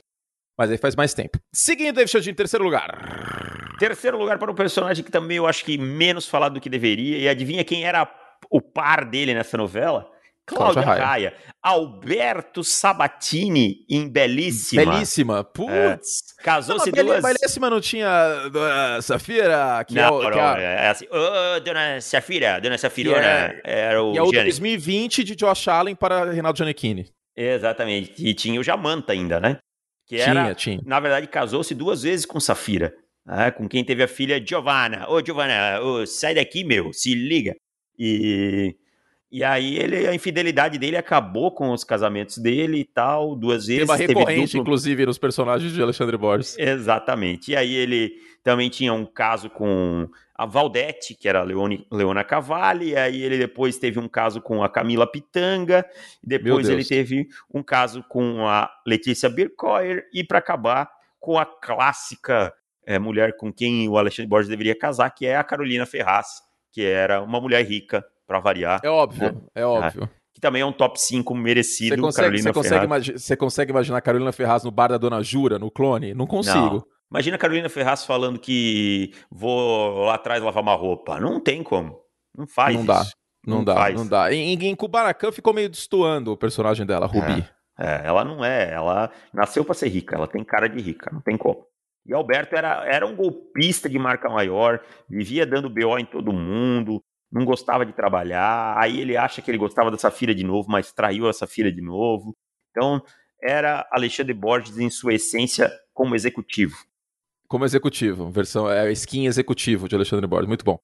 Mas aí faz mais tempo. Seguindo, David Chodinho, terceiro lugar. Terceiro lugar para um personagem que também eu acho que menos falado do que deveria. E adivinha quem era o par dele nessa novela? Cláudia Cláudia Raia. Alberto Sabatini, em Belíssima. Belíssima. Putz. Casou-se Não, duas... Belíssima não tinha Dona Safira, que é Não, o- que não, a- é assim, ô, dona Safira, dona Safirona, é- era o E é o Gianni. 2020 de Josh Allen para Reinaldo Giannichini. Exatamente, e tinha o Jamanta ainda, né? Que Tinha, era, tinha. na verdade, casou-se duas vezes com Safira, né? com quem teve a filha Giovanna. Ô, Giovanna, ô, sai daqui, meu, se liga. E, e aí ele, a infidelidade dele acabou com os casamentos dele e tal, duas vezes. Tema teve recorrente, duplo- inclusive, nos personagens de Alexandre Borges. Exatamente. E aí ele também tinha um caso com a Valdete, que era a Leone, Leona Cavalli, e aí ele depois teve um caso com a Camila Pitanga, e depois ele teve um caso com a Letícia Bircoyer, e para acabar com a clássica eh, mulher com quem o Alexandre Borges deveria casar, que é a Carolina Ferraz, que era uma mulher rica, para variar, É óbvio, é óbvio. que também é um top 5 merecido, Você consegue, Carolina você, consegue imagi- você consegue imaginar Carolina Ferraz no bar da Dona Jura, no clone? Não consigo. Imagina a Carolina Ferraz falando que vou lá atrás lavar uma roupa. Não tem como. Não faz Não dá. isso. Não, Não dá, faz. não dá. Em, em ficou meio destoando o personagem dela, Rubi. É, ela não é. Ela nasceu pra ser rica. Ela tem cara de rica. Não tem como. E Alberto era, era um golpista de marca maior, vivia dando BO em todo mundo, não gostava de trabalhar. Aí ele acha que ele gostava dessa filha de novo, mas traiu essa filha de novo. Então, era Alexandre Borges em sua essência como executivo. Como executivo, versão é skin executivo de Alexandre Borges, muito bom.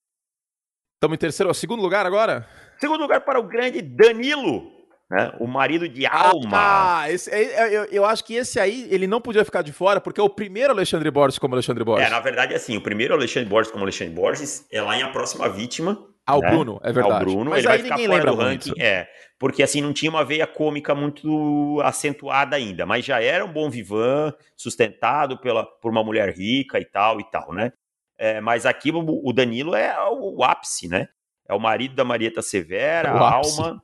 Estamos em terceiro, segundo lugar agora? Segundo lugar para o grande Danilo, né? O marido de Alma. Ah, esse, é, é, eu, eu, acho que esse aí ele não podia ficar de fora, porque é o primeiro Alexandre Borges como Alexandre Borges. É, na verdade, assim, o primeiro Alexandre Borges como Alexandre Borges é lá em A Próxima Vítima. Ao né? Bruno, é verdade. Ao Bruno, Mas ele aí vai ficar ninguém lembra do ranking. muito. É, porque assim, não tinha uma veia cômica muito acentuada ainda, mas já era um bom vivan, sustentado pela, por uma mulher rica e tal e tal, né? É, mas aqui o, o Danilo é o, o ápice, né? É o marido da Marieta Severa, É o a alma,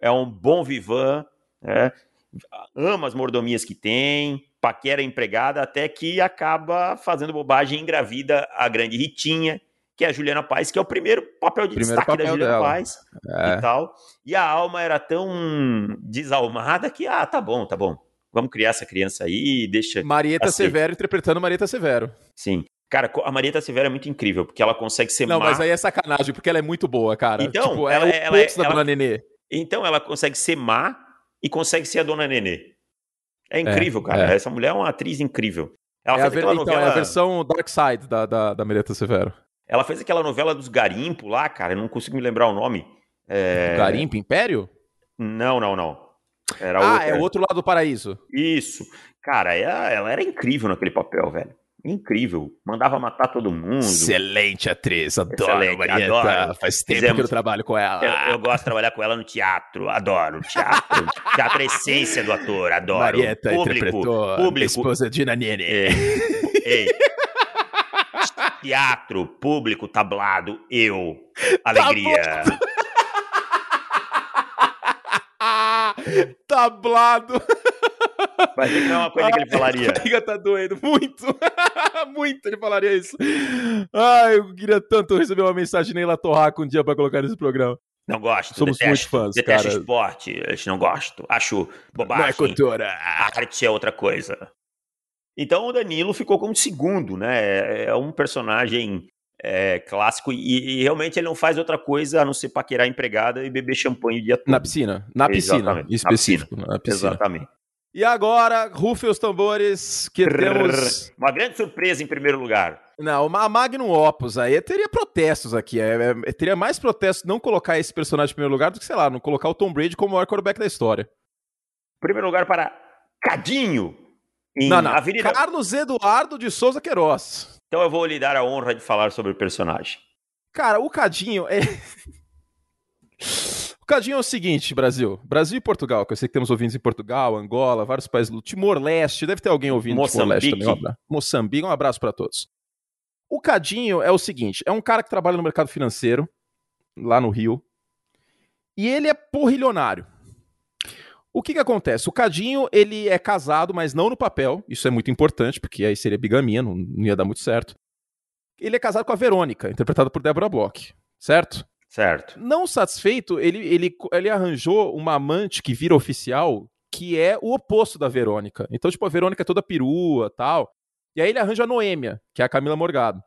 é um bom vivan, né? ama as mordomias que tem, paquera empregada, até que acaba fazendo bobagem e engravida a grande Ritinha, que é a Juliana Paz, que é o primeiro papel de Primeiro destaque da papel Juliana dela. Paz É. e tal. E a alma era tão desalmada que, ah, tá bom, tá bom. Vamos criar essa criança aí, deixa. Marieta Assim. Severo interpretando Marieta Severo. Sim. Cara, a Marieta Severa é muito incrível, porque ela consegue ser Não, má. mas aí é sacanagem, porque ela é muito boa, cara. Então, tipo, ela- é o ela- da ela- Dona Nenê. Então ela consegue ser má e consegue ser a dona Nenê. É incrível, cara. é. Essa mulher é uma atriz incrível. Ela, É a, fez, ver- aquela então, novela, é a versão Dark Side da, da, da Marieta Severo. Ela fez aquela novela dos Garimpo lá, cara. Eu não consigo me lembrar o nome. É... Garimpo, Império? Não, não, não. Era ah, outra. é o outro lado do paraíso. Isso. Cara, ela, ela era incrível naquele papel, velho. Incrível. Mandava matar todo mundo. Excelente atriz, adoro Excelente, Marieta. adoro. Faz tempo Fizemos- que eu trabalho com ela. Eu, eu gosto de trabalhar com ela no teatro, adoro teatro. teatro é a essência do ator, adoro. Marieta público, interpretou a público. esposa de Nanene. Ei, ei. Teatro, público, tablado, eu, alegria. Ah, tablado. Mas não é uma coisa que ele falaria. A barriga tá doendo muito. muito ele falaria isso. Ai, eu queria tanto receber uma mensagem de Neila Torraca um dia pra colocar nesse programa. Não gosto, Somos detesto. muito fãs, detesto cara. esporte, eu não gosto. Acho Não é bobagem. cultura. A arte é outra coisa. Então o Danilo ficou como segundo, né? É- É um personagem é, clássico e, e realmente ele não faz outra coisa a não ser paquerar a empregada e beber champanhe o dia todo. Na piscina. Na piscina, Exatamente, em específico. Na piscina. Exatamente. E agora, rufem os tambores, que temos... Uma grande surpresa em primeiro lugar. Não, a Magnum Opus aí teria protestos aqui. é- é- teria mais protestos não colocar esse personagem em primeiro lugar do que, sei lá, não colocar o Tom Brady como o maior quarterback da história. Primeiro lugar para Cadinho. Em não, não. Avenida... Carlos Eduardo de Souza Queiroz. Então eu vou lhe dar a honra de falar sobre o personagem. Cara, o Cadinho é. o Cadinho é o seguinte, Brasil. Brasil e Portugal, que eu sei que temos ouvintes em Portugal, Angola, vários países. do Timor-Leste, deve ter alguém ouvindo em Timor-Leste Moçambique. também. Moçambique, um abraço pra todos. O Cadinho é o seguinte: é um cara que trabalha no mercado financeiro, lá no Rio, e ele é porrilionário. O que que acontece? O Cadinho, ele é casado, mas não no papel. Isso é muito importante, porque aí seria bigamia, não, não ia dar muito certo. Ele é casado com a Verônica, interpretada por Deborah Bloch, certo? Certo. Não satisfeito, ele, ele, ele arranjou uma amante que vira oficial, que é o oposto da Verônica. Então, tipo, a Verônica é toda perua tal. E aí ele arranja a Noêmia, que é a Camila Morgado.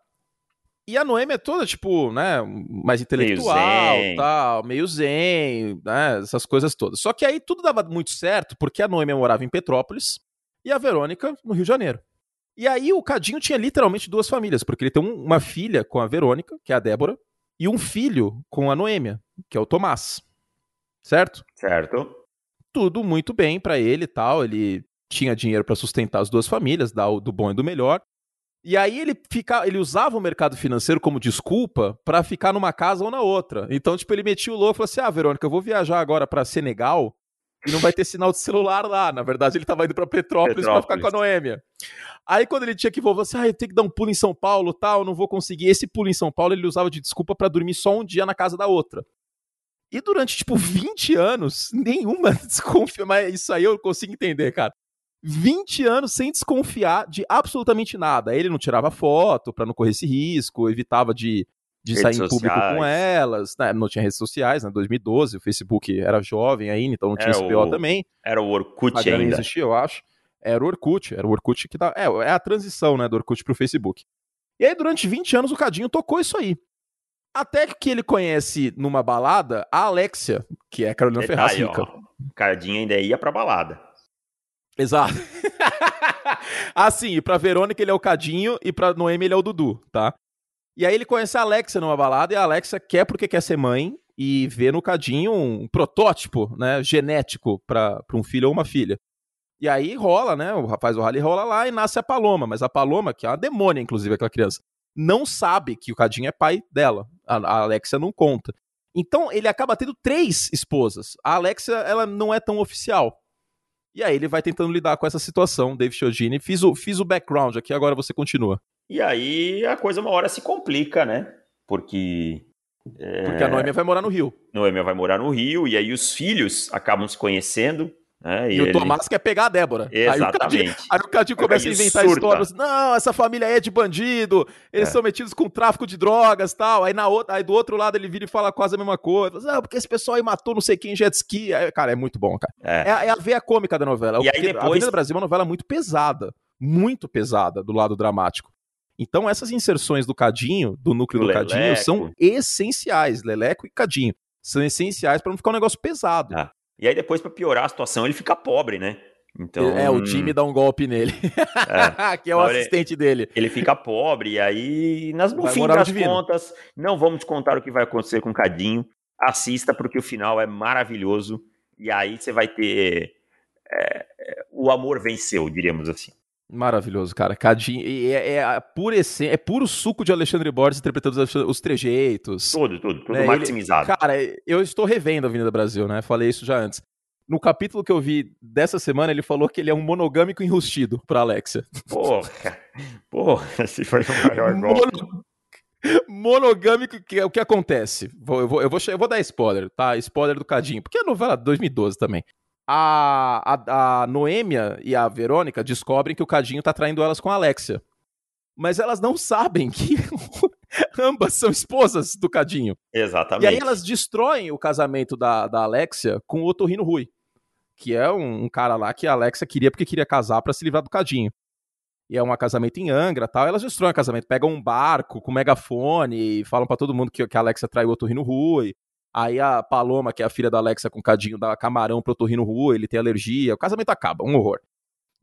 E a Noêmia é toda, tipo, né, mais intelectual, zen. tal, meio zen, né, essas coisas todas. Só que aí tudo dava muito certo, porque a Noêmia morava em Petrópolis e a Verônica no Rio de Janeiro. E aí o Cadinho tinha literalmente duas famílias, porque ele tem um- uma filha com a Verônica, que é a Débora, e um filho com a Noêmia, que é o Tomás. Certo? Certo. Tudo muito bem pra ele e tal, ele tinha dinheiro pra sustentar as duas famílias, dar o do bom e do melhor. E aí ele fica, ele usava o mercado financeiro como desculpa pra ficar numa casa ou na outra. Então, tipo, ele metia o louco e falou assim: "Ah, Verônica, eu vou viajar agora pra Senegal e não vai ter sinal de celular lá". Na verdade, ele tava indo pra Petrópolis, pra ficar Petrópolis. com a Noêmia. Aí quando ele tinha que voltar, assim, ah, eu tenho que dar um pulo em São Paulo, tal, não vou conseguir. Esse pulo em São Paulo ele usava de desculpa pra dormir só um dia na casa da outra. E durante, tipo, 20 anos, nenhuma desconfia, mas isso aí eu consigo entender, cara. 20 anos sem desconfiar de absolutamente nada. Ele não tirava foto pra não correr esse risco, evitava de, de Redes sair em público sociais. com elas, né? não tinha redes sociais, né? 2012, o Facebook era jovem ainda, então não tinha esse BO o- também. Era o Orkut nem ainda. existia, eu acho. era o Orkut, era o Orkut que dá, é, é a transição, né, do Orkut pro Facebook. E aí durante 20 anos o Cadinho tocou isso aí. Até que ele conhece numa balada a Alexia, que é a Carolina Ferraz rica. O Cadinho ainda ia pra balada. Exato. assim, e pra Verônica ele é o Cadinho e pra Noemi ele é o Dudu, tá? E aí ele conhece a Alexia numa balada e a Alexia quer porque quer ser mãe e vê no Cadinho um protótipo, né, genético para um filho ou uma filha. E aí rola, né? O rapaz do rally rola lá e nasce a Paloma. Mas a Paloma, que é uma demônia, inclusive, aquela criança, não sabe que o Cadinho é pai dela. A, a Alexia não conta. Então ele acaba tendo três esposas. A Alexia, ela não é tão oficial. E aí ele vai tentando lidar com essa situação, Dave Chiodini. Fiz o, fiz o background aqui, agora você continua. E aí a coisa uma hora se complica, né? Porque. É... Porque a Noêmia vai morar no Rio. Noêmia vai morar no Rio, e aí os filhos acabam se conhecendo. Né? E, e, o ele... Tomás quer pegar a Débora. Exatamente. Aí o Cadinho, começa a inventar surta. histórias. Não, essa família é de bandido, eles é. são metidos com tráfico de drogas tal. Aí, na outra, aí do outro lado ele vira e fala quase a mesma coisa. Não, porque esse pessoal aí matou não sei quem jet ski. Aí, cara, é muito bom, cara. É, é, é a veia cômica da novela. E aí depois... A Avenida Brasil é uma novela muito pesada. Muito pesada do lado dramático. Então, essas inserções do Cadinho, do núcleo do, do Cadinho, são essenciais. Leleco e Cadinho. São essenciais para não ficar um negócio pesado. Ah. E aí, depois, para piorar a situação, ele fica pobre, né? Então, é, o time dá um golpe nele. É, que é o assistente dele. Ele fica pobre, e aí, nas, no vai fim das contas, não vamos te contar o que vai acontecer com o Cadinho. Assista, porque o final é maravilhoso. E aí você vai ter. É, é o amor venceu, diríamos assim. Maravilhoso, cara. Cadinho. É, é, é, puro é puro suco de Alexandre Borges interpretando os, os trejeitos. Tudo, tudo, tudo né? maximizado. Ele, cara, eu estou revendo a Avenida Brasil, né? Falei isso já antes. No capítulo que eu vi dessa semana, ele falou que ele é um monogâmico enrustido pra Alexia. Porra, porra, esse foi o maior golpe. monogâmico, que é o que acontece. Eu, vou, eu, vou, eu vou dar spoiler, tá? Spoiler do Cadinho, porque é novela 2012 também a, a, a Noêmia e a Verônica descobrem que o Cadinho tá traindo elas com a Alexia. Mas elas não sabem que ambas são esposas do Cadinho. Exatamente. E aí elas destroem o casamento da, da Alexia com o Otorrino Rui, que é um, um cara lá que a Alexia queria porque queria casar para se livrar do Cadinho. E é um casamento em Angra tal. Elas destroem o casamento, pegam um barco com megafone e falam para todo mundo que, que a Alexia traiu o Otorrino Rui. Aí a Paloma, que é a filha da Alexa com Cadinho, dá camarão pro Torrino Rua, ele tem alergia, o casamento acaba, um horror.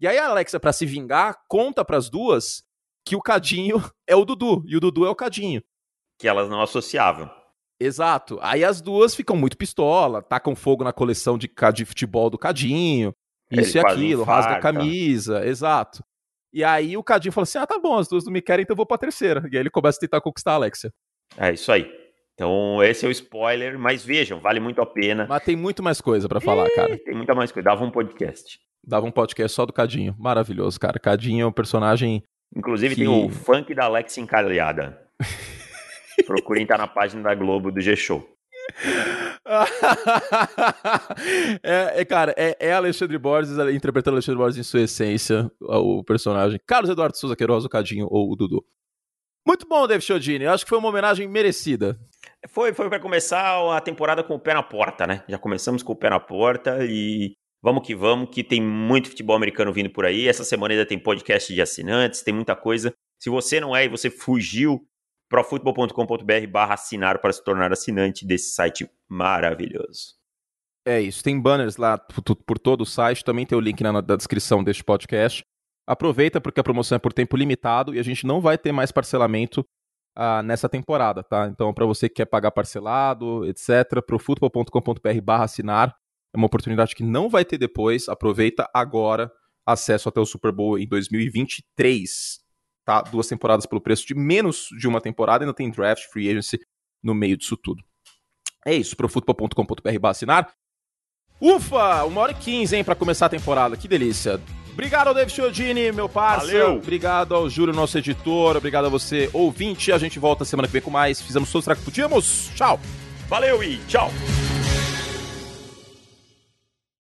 E aí a Alexa, para se vingar, conta pras duas que o Cadinho é o Dudu, e o Dudu é o Cadinho. Que elas não associavam. Exato. Aí as duas ficam muito pistola, tacam fogo na coleção de, de futebol do Cadinho, isso ele e aquilo, rasga a camisa, exato. E aí o Cadinho fala assim: ah, tá bom, as duas não me querem, então eu vou pra terceira. E aí ele começa a tentar conquistar a Alexia. É isso aí. Então, esse é o spoiler, mas vejam, vale muito a pena. Mas tem muito mais coisa para falar, cara. Tem muita mais coisa. Dava um podcast. Dava um podcast só do Cadinho. Maravilhoso, cara. Cadinho é um personagem. Inclusive, que... tem o funk da Alex encalhada. Procurem estar na página da Globo do G-Show. é, é, cara, é, é, Alexandre Borges interpretando Alexandre Borges em sua essência, o personagem. Carlos Eduardo Souza Queiroz, o Cadinho ou o Dudu. Muito bom, David Chiodini. Acho que foi uma homenagem merecida. Foi, foi para começar a temporada com o pé na porta, né? Já começamos com o pé na porta e vamos que vamos, que tem muito futebol americano vindo por aí. Essa semana ainda tem podcast de assinantes, tem muita coisa. Se você não é e você fugiu, profutbol.com.br barra assinar para se tornar assinante desse site maravilhoso. É isso, tem banners lá por, todo o site, também tem o link na, na descrição deste podcast. Aproveita porque a promoção é por tempo limitado e a gente não vai ter mais parcelamento ah, nessa temporada, tá? Então, para você que quer pagar parcelado, etc., profutbol.com.br barra assinar, é uma oportunidade que não vai ter depois. Aproveita agora acesso até o Super Bowl em 2023, tá? Duas temporadas pelo preço de menos de uma temporada, ainda tem draft, free agency no meio disso tudo. É isso, profutbol.com.br barra assinar. Ufa, uma hora e quinze, hein, pra começar a temporada, que delícia. Obrigado ao David Chiodini, meu parceiro. Obrigado ao Júlio, nosso editor. Obrigado a você, ouvinte. A gente volta semana que vem com mais. Fizemos todos o que podíamos. Tchau. Valeu e tchau.